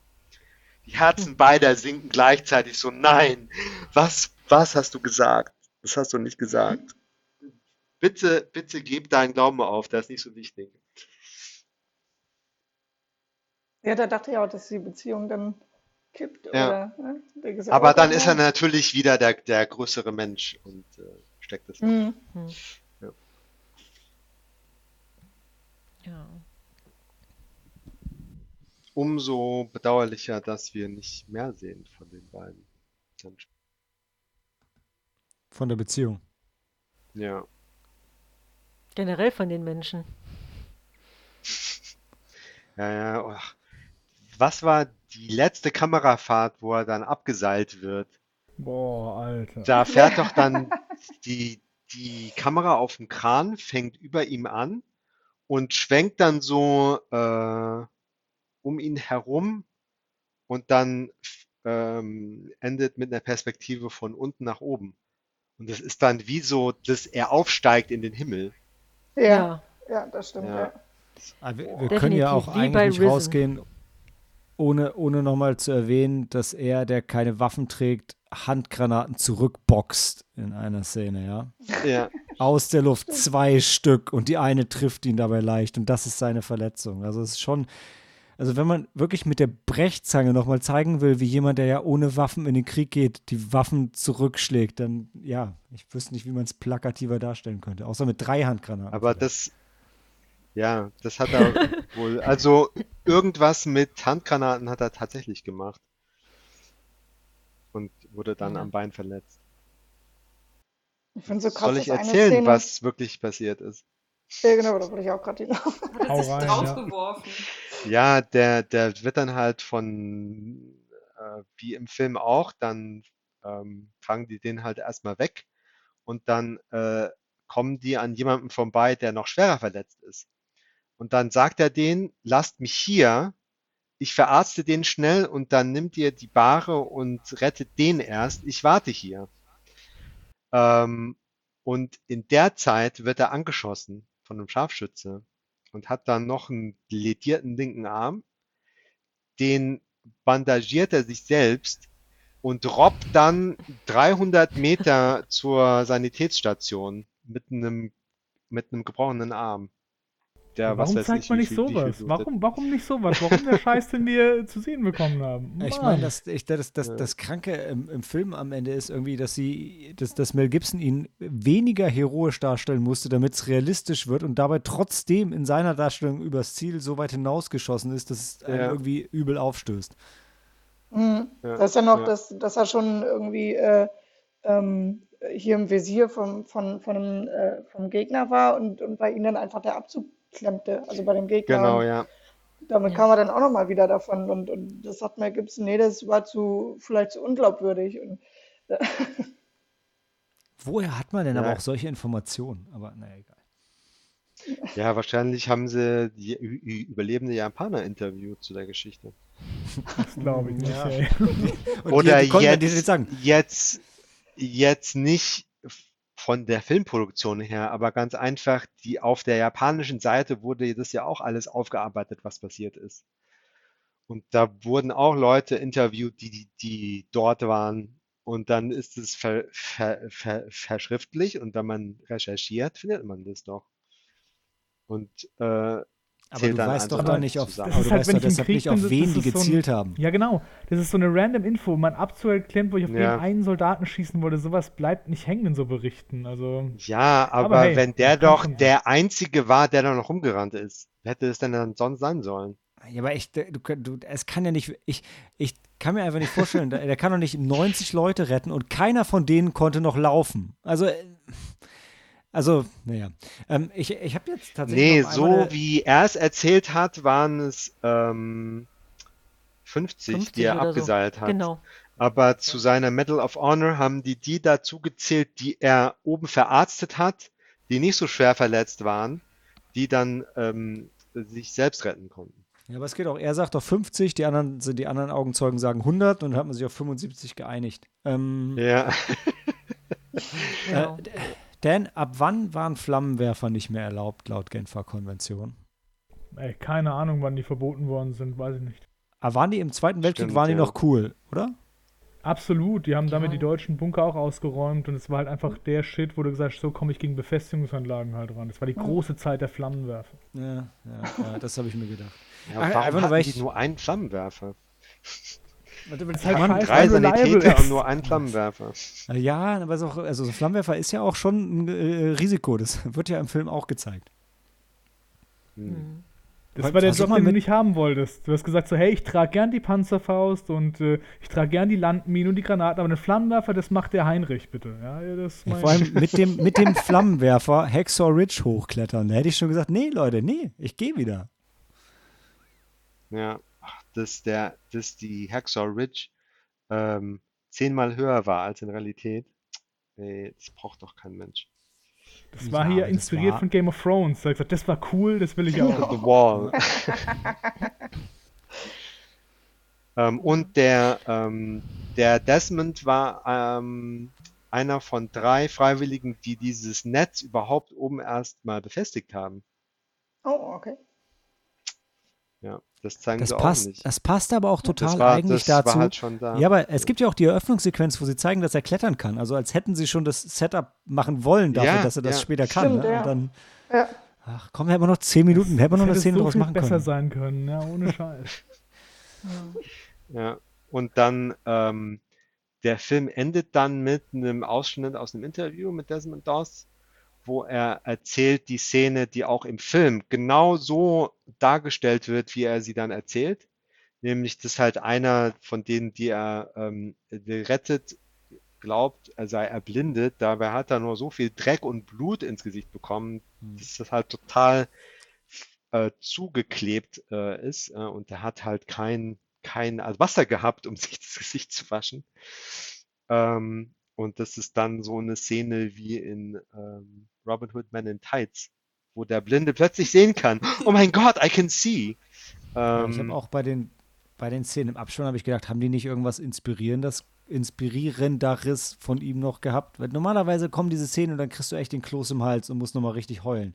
Die Herzen beider sinken gleichzeitig so, nein, was, was hast du gesagt? Das hast du nicht gesagt. Bitte, bitte gib deinen Glauben auf, das ist nicht so wichtig. Ja, da dachte ich auch, dass die Beziehung dann kippt Ja. oder ne? Gesagt, Aber dann ist er natürlich wieder der, der größere Mensch und äh, steckt es. Mhm. Hm. Ja. Ja. Umso bedauerlicher, dass wir nicht mehr sehen von den beiden. Von der Beziehung. Ja. Generell von den Menschen. (laughs) Ja, ja. Was war die letzte Kamerafahrt, wo er dann abgeseilt wird? Boah, Alter. Da fährt doch dann die, die Kamera auf dem Kran, fängt über ihm an und schwenkt dann so äh, um ihn herum und dann ähm, endet mit einer Perspektive von unten nach oben. Und das ist dann wie so, dass er aufsteigt in den Himmel. Ja, ja, das stimmt. Ja. Ja. Ah, wir, wir können ja auch wie bei eigentlich Risen. rausgehen, ohne, ohne nochmal zu erwähnen, dass er, der keine Waffen trägt, Handgranaten zurückboxt in einer Szene, ja. Ja, Aus der Luft zwei Stück und die eine trifft ihn dabei leicht und das ist seine Verletzung. Also es ist schon, also wenn man wirklich mit der Brechzange nochmal zeigen will, wie jemand, der ja ohne Waffen in den Krieg geht, die Waffen zurückschlägt, dann ja, ich wüsste nicht, wie man es plakativer darstellen könnte. Außer mit drei Handgranaten. aber das, ja, das hat er (laughs) wohl, also irgendwas mit Handgranaten hat er tatsächlich gemacht. Und wurde dann Ja. am Bein verletzt. Ich finde so krass, Soll ich erzählen, Szene, was wirklich passiert ist? Ja, genau, da wollte ich auch gerade hinaus. (laughs) Hat Hau sich rein, ja. draufgeworfen. Ja, der, der wird dann halt von, äh, wie im Film auch, dann ähm, fangen die den halt erstmal weg und dann äh, kommen die an jemanden vorbei, der noch schwerer verletzt ist. Und dann sagt er denen, lasst mich hier, ich verarzte den schnell und dann nimmt ihr die Bahre und rettet den erst, ich warte hier. Ähm, und in der Zeit wird er angeschossen von einem Scharfschütze und hat dann noch einen ledierten linken Arm. Den bandagiert er sich selbst und robbt dann 300 Meter zur Sanitätsstation mit einem, mit einem gebrochenen Arm. Der, was Warum weiß zeigt ich, man nicht sowas? Warum, warum nicht sowas? Warum der Scheiß, den wir zu sehen bekommen haben? Ich Mann. meine, das, ich, das, das, das Kranke im, im Film am Ende ist irgendwie, dass sie, dass, dass Mel Gibson ihn weniger heroisch darstellen musste, damit es realistisch wird und dabei trotzdem in seiner Darstellung übers Ziel so weit hinausgeschossen ist, dass es Ja. irgendwie übel aufstößt. Mhm. Ja, Das ist ja noch, ja. dass, dass er schon irgendwie äh, ähm, hier im Visier vom, von, von einem, äh, vom Gegner war und, und bei ihm dann einfach der Abzug klemmte, also bei dem Gegner. Genau, ja. damit Ja. kam er dann auch nochmal wieder davon und, und das hat Mel Gibson, nee, das war zu, vielleicht zu unglaubwürdig und (laughs) Woher hat man denn aber Ja. auch solche Informationen? Aber naja, egal. Ja, wahrscheinlich haben sie die überlebende Japaner interviewt zu der Geschichte. Das glaube ich nicht, Ja. (laughs) Oder die, die jetzt, jetzt, jetzt nicht von der Filmproduktion her, aber ganz einfach, die auf der japanischen Seite wurde das ja auch alles aufgearbeitet, was passiert ist. Und da wurden auch Leute interviewt, die, die, die dort waren. Und dann ist es ver, ver, ver, verschriftlich und wenn man recherchiert, findet man das doch. Und äh, Aber du dann weißt doch dann nicht auf, aber du halt, weißt doch deshalb Krieg nicht, bin, auf wen die so ein- gezielt haben. Ja, genau. Das ist so eine random Info, um einen abzuerklären, wo ich auf Ja. den einen Soldaten schießen wollte. Sowas bleibt nicht hängen in so Berichten. Also, Ja, aber, Aber hey, wenn der man doch der Einzige war, der da noch rumgerannt ist, hätte es denn dann sonst sein sollen? Ja, aber ich, du, du, es kann ja nicht, ich, ich kann mir einfach nicht vorstellen, (laughs) der, der kann doch nicht 90 Leute retten und keiner von denen konnte noch laufen. Also, äh, also, naja. Ähm, ich ich habe jetzt tatsächlich Nee, so eine- wie er es erzählt hat, waren es ähm, 50, 50 die er oder so. abgeseilt hat. Genau. Aber zu seiner Medal of Honor haben die die dazu gezählt, die er oben verarztet hat, die nicht so schwer verletzt waren, die dann ähm, sich selbst retten konnten. Ja, aber es geht auch, er sagt doch 50, die anderen, sind- die anderen Augenzeugen sagen 100 und dann hat man sich auf 75 geeinigt. Ähm, Ja, (laughs) genau. äh, Dan, ab wann waren Flammenwerfer nicht mehr erlaubt laut Genfer Konvention? Ey, keine Ahnung, wann die verboten worden sind, weiß ich nicht. Aber waren die im Zweiten Weltkrieg, Stimmt, waren die ja. noch cool, oder? Absolut, die haben damit Ja. die deutschen Bunker auch ausgeräumt und es war halt einfach der Shit, wo du gesagt hast, so komme ich gegen Befestigungsanlagen halt ran. Das war die große Zeit der Flammenwerfer. Ja, ja, ja das habe ich mir gedacht. Ja, Ach, warum einfach nur, hatten weil die ich- nur einen Flammenwerfer? Ist halt Mann, scheiße. Drei Sanitäter ist. und nur einen Flammenwerfer. Ja, aber es ist auch, also so ein Flammenwerfer ist ja auch schon ein äh, Risiko. Das (laughs) wird ja im Film auch gezeigt. Hm. Das war der Versuch Job, den du nicht haben wolltest. Du hast gesagt so, hey, ich trage gern die Panzerfaust und äh, ich trage gern die Landminen und die Granaten, aber den Flammenwerfer, das macht der Heinrich bitte. Ja, ja, das vor allem mit dem, mit dem (laughs) Flammenwerfer Hacksaw Ridge hochklettern. Da hätte ich schon gesagt, nee, Leute, nee, ich gehe wieder. Ja, dass der, dass die Hacksaw Ridge ähm, zehnmal höher war als in Realität. Ey, das braucht doch kein Mensch. das war Ja, hier inspiriert war- von Game of Thrones. Da ich gesagt, das war cool, das will ich auch. (laughs) The Wall. (laughs) ähm, und der, ähm, der Desmond war ähm, einer von drei Freiwilligen, die dieses Netz überhaupt oben erst mal befestigt haben. Oh, okay. Ja, das zeigen Das sie auch passt, nicht. das passt aber auch total das war, eigentlich das dazu. war halt schon da. Ja, aber es gibt ja auch die Eröffnungssequenz, wo sie zeigen, dass er klettern kann. Also als hätten sie schon das Setup machen wollen dafür, Ja, dass er das ja. später kann. Stimmt, ne? ja. Und dann, Ja. ach komm, hätten wir noch zehn Minuten, hätten wir noch eine Szene so draus machen besser können. sein können, ja, ohne (laughs) Scheiß. Ja, und dann ähm, der Film endet dann mit einem Ausschnitt aus einem Interview mit Desmond Doss, wo er erzählt die Szene, die auch im Film genau so dargestellt wird, wie er sie dann erzählt. Nämlich, dass halt einer von denen, die er ähm, rettet, glaubt, er sei erblindet. Dabei hat er nur so viel Dreck und Blut ins Gesicht bekommen, Hm. dass das halt total äh, zugeklebt äh, ist. Äh, und er hat halt kein, kein also Wasser gehabt, um (laughs) sich das Gesicht zu waschen. Ähm, und das ist dann so eine Szene wie in ähm, Robin Hood Man in Tights, wo der Blinde plötzlich sehen kann. Oh mein Gott, I can see. Ja, ich Ähm, habe auch bei den, bei den Szenen im Abspann habe ich gedacht, haben die nicht irgendwas Inspirierendes, Inspirierenderes von ihm noch gehabt? Weil normalerweise kommen diese Szenen und dann kriegst du echt den Kloß im Hals und musst nochmal richtig heulen.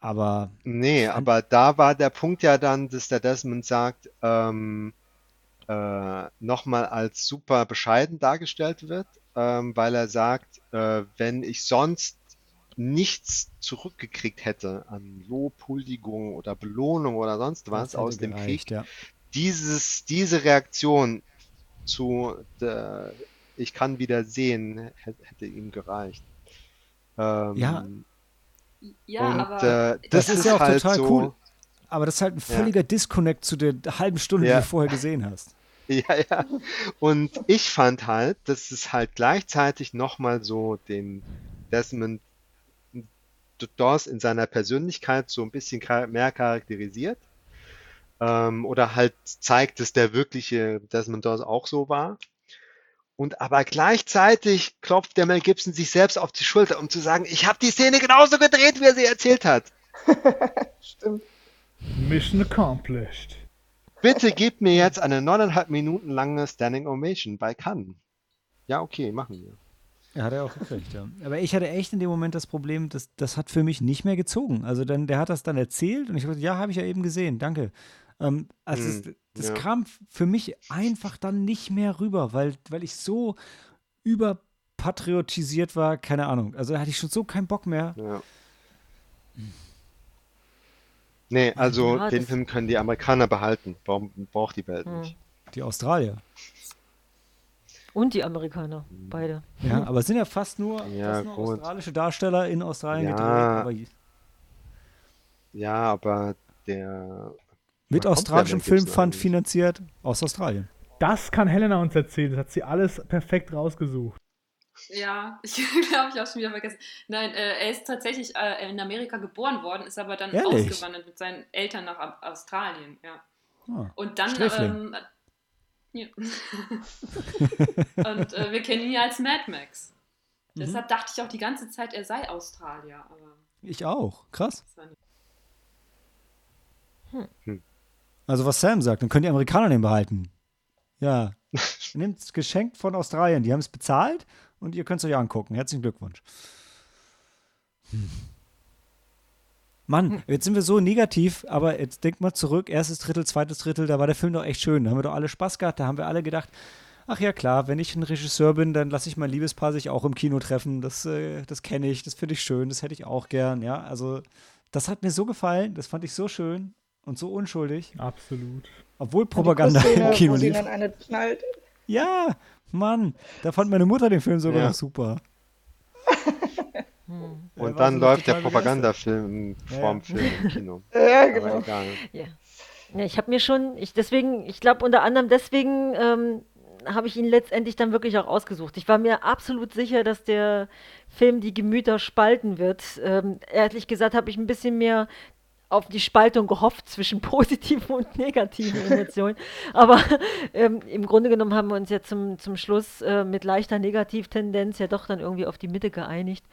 Aber Nee, aber da war der Punkt ja dann, dass der Desmond sagt, ähm, äh, nochmal als super bescheiden dargestellt wird, ähm, weil er sagt, äh, wenn ich sonst nichts zurückgekriegt hätte an Lob, Huldigung oder Belohnung oder sonst was das aus dem gereicht, Krieg, ja. dieses, diese Reaktion zu, der, ich kann wieder sehen, hätte, ihm gereicht. Ähm, Ja, Ja, und aber äh, das, ist ist ja auch halt total so. cool. Aber das ist halt ein völliger Disconnect zu der halben Stunde, Ja. die du vorher gesehen hast. (laughs) Ja, ja. Und ich fand halt, dass es halt gleichzeitig nochmal so den Desmond Doss in seiner Persönlichkeit so ein bisschen mehr charakterisiert. Ähm, oder halt zeigt, dass der wirkliche Desmond Doss auch so war. Und aber gleichzeitig klopft der Mel Gibson sich selbst auf die Schulter, um zu sagen, ich habe die Szene genauso gedreht, wie er sie erzählt hat. (laughs) Stimmt. Mission accomplished. Bitte gib mir jetzt eine neuneinhalb Minuten lange Standing Ovation bei Cannes. Ja, okay, machen wir. Ja, hat er auch gekriegt, ja. Aber ich hatte echt in dem Moment das Problem, dass das hat für mich nicht mehr gezogen. Also dann, der hat das dann erzählt und ich habe gesagt, ja, habe ich ja eben gesehen, danke. Ähm, also Hm, das, das ja. kam für mich einfach dann nicht mehr rüber, weil, weil ich so überpatriotisiert war, keine Ahnung. Also da hatte ich schon so keinen Bock mehr. Ja. Nee, also Ja, den das- Film können die Amerikaner behalten. Warum braucht die Welt Hm. nicht? Die Australier. Und die Amerikaner, beide. Ja, aber es sind ja fast nur, Ja, fast nur australische Darsteller in Australien Ja. gedreht. Aber Ja, aber der. mit australischem Filmfund finanziert aus Australien. Das kann Helena uns erzählen. Das hat sie alles perfekt rausgesucht. Ja, (laughs) ich glaube, ich habe schon wieder vergessen. Nein, äh, er ist tatsächlich äh, in Amerika geboren worden, ist aber dann Ehrlich? ausgewandert mit seinen Eltern nach Au- Australien. Ja. Ah. Und dann. Sträfling. Ähm, ja. (laughs) (laughs) Und äh, wir kennen ihn ja als Mad Max. Mhm. Deshalb dachte ich auch die ganze Zeit, er sei Australier. Aber Ich auch. Krass. war nicht. Also was Sam sagt, dann können die Amerikaner den behalten. Ja. (laughs) Nehmt es geschenkt von Australien. Die haben es bezahlt und ihr könnt es euch angucken. Herzlichen Glückwunsch. Hm. Mann, jetzt sind wir so negativ, aber jetzt denkt mal zurück, erstes Drittel, zweites Drittel, da war der Film doch echt schön. Da haben wir doch alle Spaß gehabt, da haben wir alle gedacht, ach ja klar, wenn ich ein Regisseur bin, dann lasse ich mein Liebespaar sich auch im Kino treffen. Das, äh, das kenne ich, das finde ich schön, das hätte ich auch gern, ja. Also das hat mir so gefallen, das fand ich so schön und so unschuldig. Absolut. Obwohl Propaganda im Kino lief. dann eine knallt. Ja, Mann, da fand meine Mutter den Film sogar Ja. noch super. Hm. Und war dann läuft der total begeistert. Propagandafilm Ja. Film im Kino. (laughs) Ja, Aber genau. egal. Ja. Ja, ich habe mir schon, ich deswegen, ich glaube unter anderem deswegen ähm, habe ich ihn letztendlich dann wirklich auch ausgesucht. Ich war mir absolut sicher, dass der Film die Gemüter spalten wird. Ähm, ehrlich gesagt habe ich ein bisschen mehr auf die Spaltung gehofft zwischen (laughs) positiven und negativen Emotionen. Aber ähm, im Grunde genommen haben wir uns ja zum, zum Schluss äh, mit leichter Negativtendenz ja doch dann irgendwie auf die Mitte geeinigt.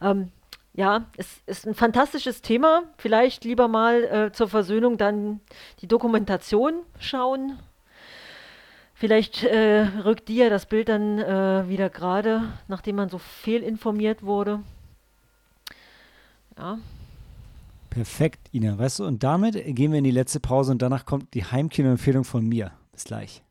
Ähm, ja, es ist ein fantastisches Thema. Vielleicht lieber mal äh, zur Versöhnung dann die Dokumentation schauen. Vielleicht äh, rückt die ja das Bild dann äh, wieder gerade, nachdem man so fehlinformiert wurde. Ja, Perfekt, Ina, weißt du, und damit gehen wir in die letzte Pause und danach kommt die Heimkino-Empfehlung von mir. Bis gleich.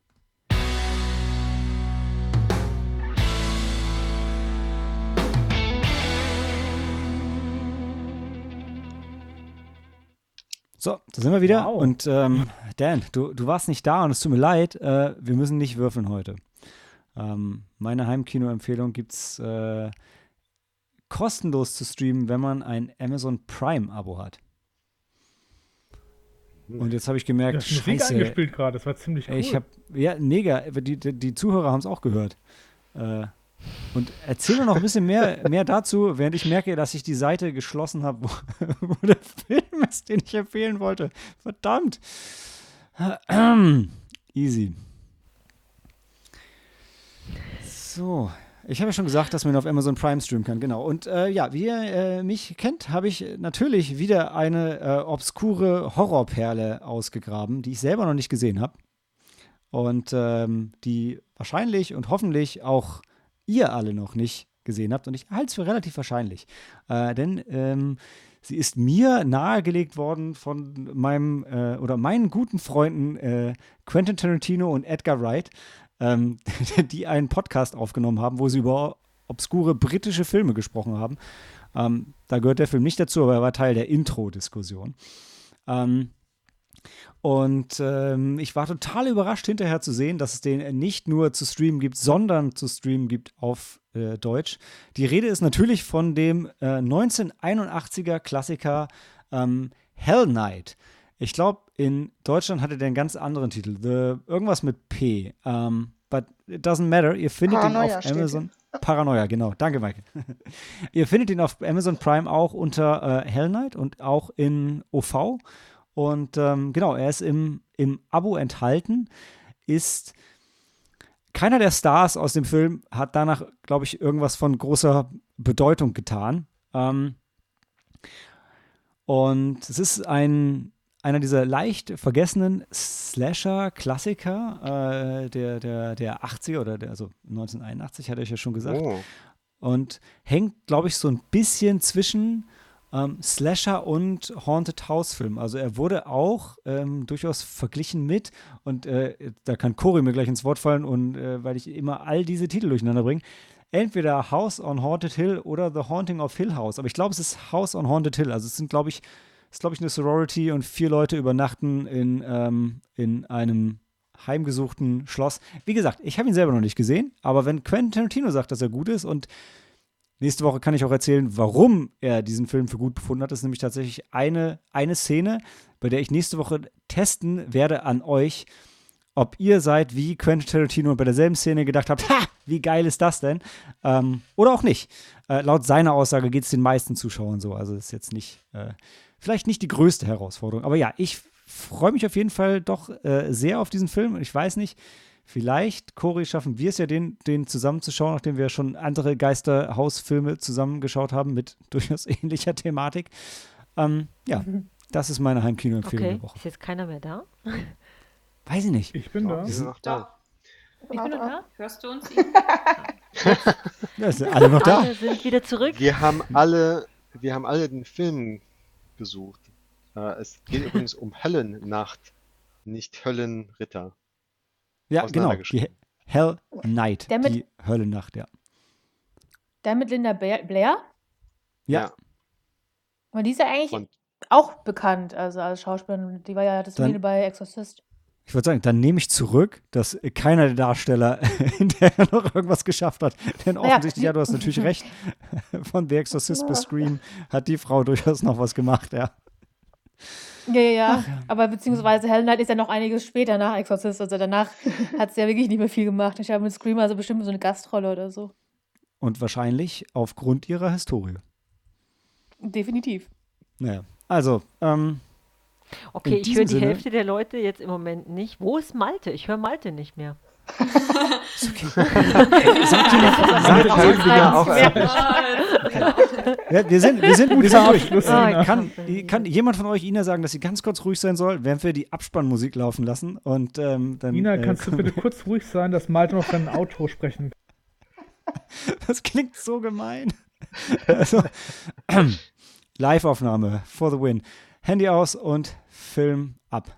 So, da sind wir wieder. Wow. Und ähm, Dan, du, du warst nicht da und es tut mir leid, äh, wir müssen nicht würfeln heute. Ähm, meine Heimkino-Empfehlung gibt es äh, kostenlos zu streamen, wenn man ein Amazon Prime-Abo hat. Und jetzt habe ich gemerkt, hast Musik scheiße, eingespielt gerade, das war ziemlich cool. ich habe, ja, mega, die, die, die Zuhörer haben es auch gehört. Äh, und erzähl mir noch ein bisschen mehr, (laughs) mehr dazu, während ich merke, dass ich die Seite geschlossen habe, wo, (laughs) wo der Film ist, den ich empfehlen wollte. Verdammt. (clears throat) Easy. So, ich habe ja schon gesagt, dass man auf Amazon Prime streamen kann, genau. Und äh, ja, wie ihr äh, mich kennt, habe ich natürlich wieder eine äh, obskure Horrorperle ausgegraben, die ich selber noch nicht gesehen habe. Und ähm, die wahrscheinlich und hoffentlich auch ihr alle noch nicht gesehen habt. Und ich halte es für relativ wahrscheinlich. Äh, denn ähm, sie ist mir nahegelegt worden von meinem äh, oder meinen guten Freunden äh, Quentin Tarantino und Edgar Wright, ähm, (laughs) die einen Podcast aufgenommen haben, wo sie über obskure britische Filme gesprochen haben. Ähm, da gehört der Film nicht dazu, aber er war Teil der Intro-Diskussion. Ähm, und ähm, ich war total überrascht hinterher zu sehen, dass es den nicht nur zu streamen gibt, sondern zu streamen gibt auf äh, Deutsch. Die Rede ist natürlich von dem äh, 1981er Klassiker ähm, Hell Night. Ich glaube, in Deutschland hatte der einen ganz anderen Titel. The, irgendwas mit P. Um, but it doesn't matter. Ihr findet ihn Paranoia auf steht Amazon. (laughs) Paranoia, genau. Danke, Mike. (laughs) Ihr findet ihn auf Amazon Prime auch unter äh, Hell Night und auch in OV. Und ähm, genau, er ist im, im Abo enthalten, ist keiner der Stars aus dem Film hat danach, glaube ich, irgendwas von großer Bedeutung getan. Ähm, und es ist ein, einer dieser leicht vergessenen Slasher-Klassiker äh, der, der, der 80er oder der, also 1981, hatte ich ja schon gesagt Oh, und hängt, glaube ich, so ein bisschen zwischen ähm, Slasher und Haunted House Film. Also er wurde auch ähm, durchaus verglichen mit, und äh, da kann Cory mir gleich ins Wort fallen, und äh, weil ich immer all diese Titel durcheinander bringe. Entweder House on Haunted Hill oder The Haunting of Hill House. Aber ich glaube, es ist House on Haunted Hill. Also es sind, glaube ich, ist, glaube ich, eine Sorority und vier Leute übernachten in, ähm, in einem heimgesuchten Schloss. Wie gesagt, ich habe ihn selber noch nicht gesehen, aber wenn Quentin Tarantino sagt, dass er gut ist und nächste Woche kann ich auch erzählen, warum er diesen Film für gut befunden hat, das ist nämlich tatsächlich eine, eine Szene, bei der ich nächste Woche testen werde an euch, ob ihr seid wie Quentin Tarantino und bei derselben Szene gedacht habt, ha, wie geil ist das denn? Ähm, oder auch nicht. Äh, laut seiner Aussage geht es den meisten Zuschauern so. Also ist jetzt nicht, äh, vielleicht nicht die größte Herausforderung. Aber ja, ich freue mich auf jeden Fall doch äh, sehr auf diesen Film. Ich weiß nicht, vielleicht, Cory, schaffen wir es ja, den, den zusammenzuschauen, nachdem wir schon andere Geisterhausfilme zusammengeschaut haben mit (laughs) durchaus ähnlicher Thematik. Ähm, ja, das ist meine Heimkino-Empfehlung okay. der Woche. Ist jetzt keiner mehr da? Weiß ich nicht. Ich bin da. die sind noch da. Ich bin noch da. Hörst du uns? (laughs) Ja, sind alle noch da? Alle sind wieder zurück. Wir haben alle, wir haben alle den Film gesucht. Äh, es geht übrigens um Höllennacht, nicht Höllenritter. Ja, genau. Die. Hell Night, Der mit- die Höllennacht, ja. Der mit Linda Blair? Ja, Aber die ist ja eigentlich Und auch bekannt, also als Schauspielerin. Die war ja das Dann- bei Exorcist. ich würde sagen, dann nehme ich zurück, dass keiner der Darsteller (laughs) hinterher noch irgendwas geschafft hat. Denn offensichtlich, sie- ja, du hast natürlich recht, (laughs) von The Exorcist bis Scream hat die Frau durchaus noch was gemacht, ja. Ja, ja, ja. Aber beziehungsweise Hell Night ist ja noch einiges später nach Exorcist. Also danach (laughs) hat sie ja wirklich nicht mehr viel gemacht. Ich habe mit Screamer also bestimmt so eine Gastrolle oder so. Und wahrscheinlich aufgrund ihrer Historie. Definitiv. Naja, also, ähm, Okay, ich höre die Sinne- Hälfte der Leute jetzt im Moment nicht. Wo ist Malte? Ich höre Malte nicht mehr. Ist okay. Sagt ja auch, ja, wir sind, wir sind, sind durch. Ina. kann, kann jemand von euch Ina sagen, dass sie ganz kurz ruhig sein soll, während wir die Abspannmusik laufen lassen? Und ähm, dann. Ina, äh, kannst du bitte (laughs) kurz ruhig sein, dass Malte noch sein Outro sprechen Das klingt so gemein. (laughs) Also, (clears throat) Live-Aufnahme for the win. Handy aus und Film ab.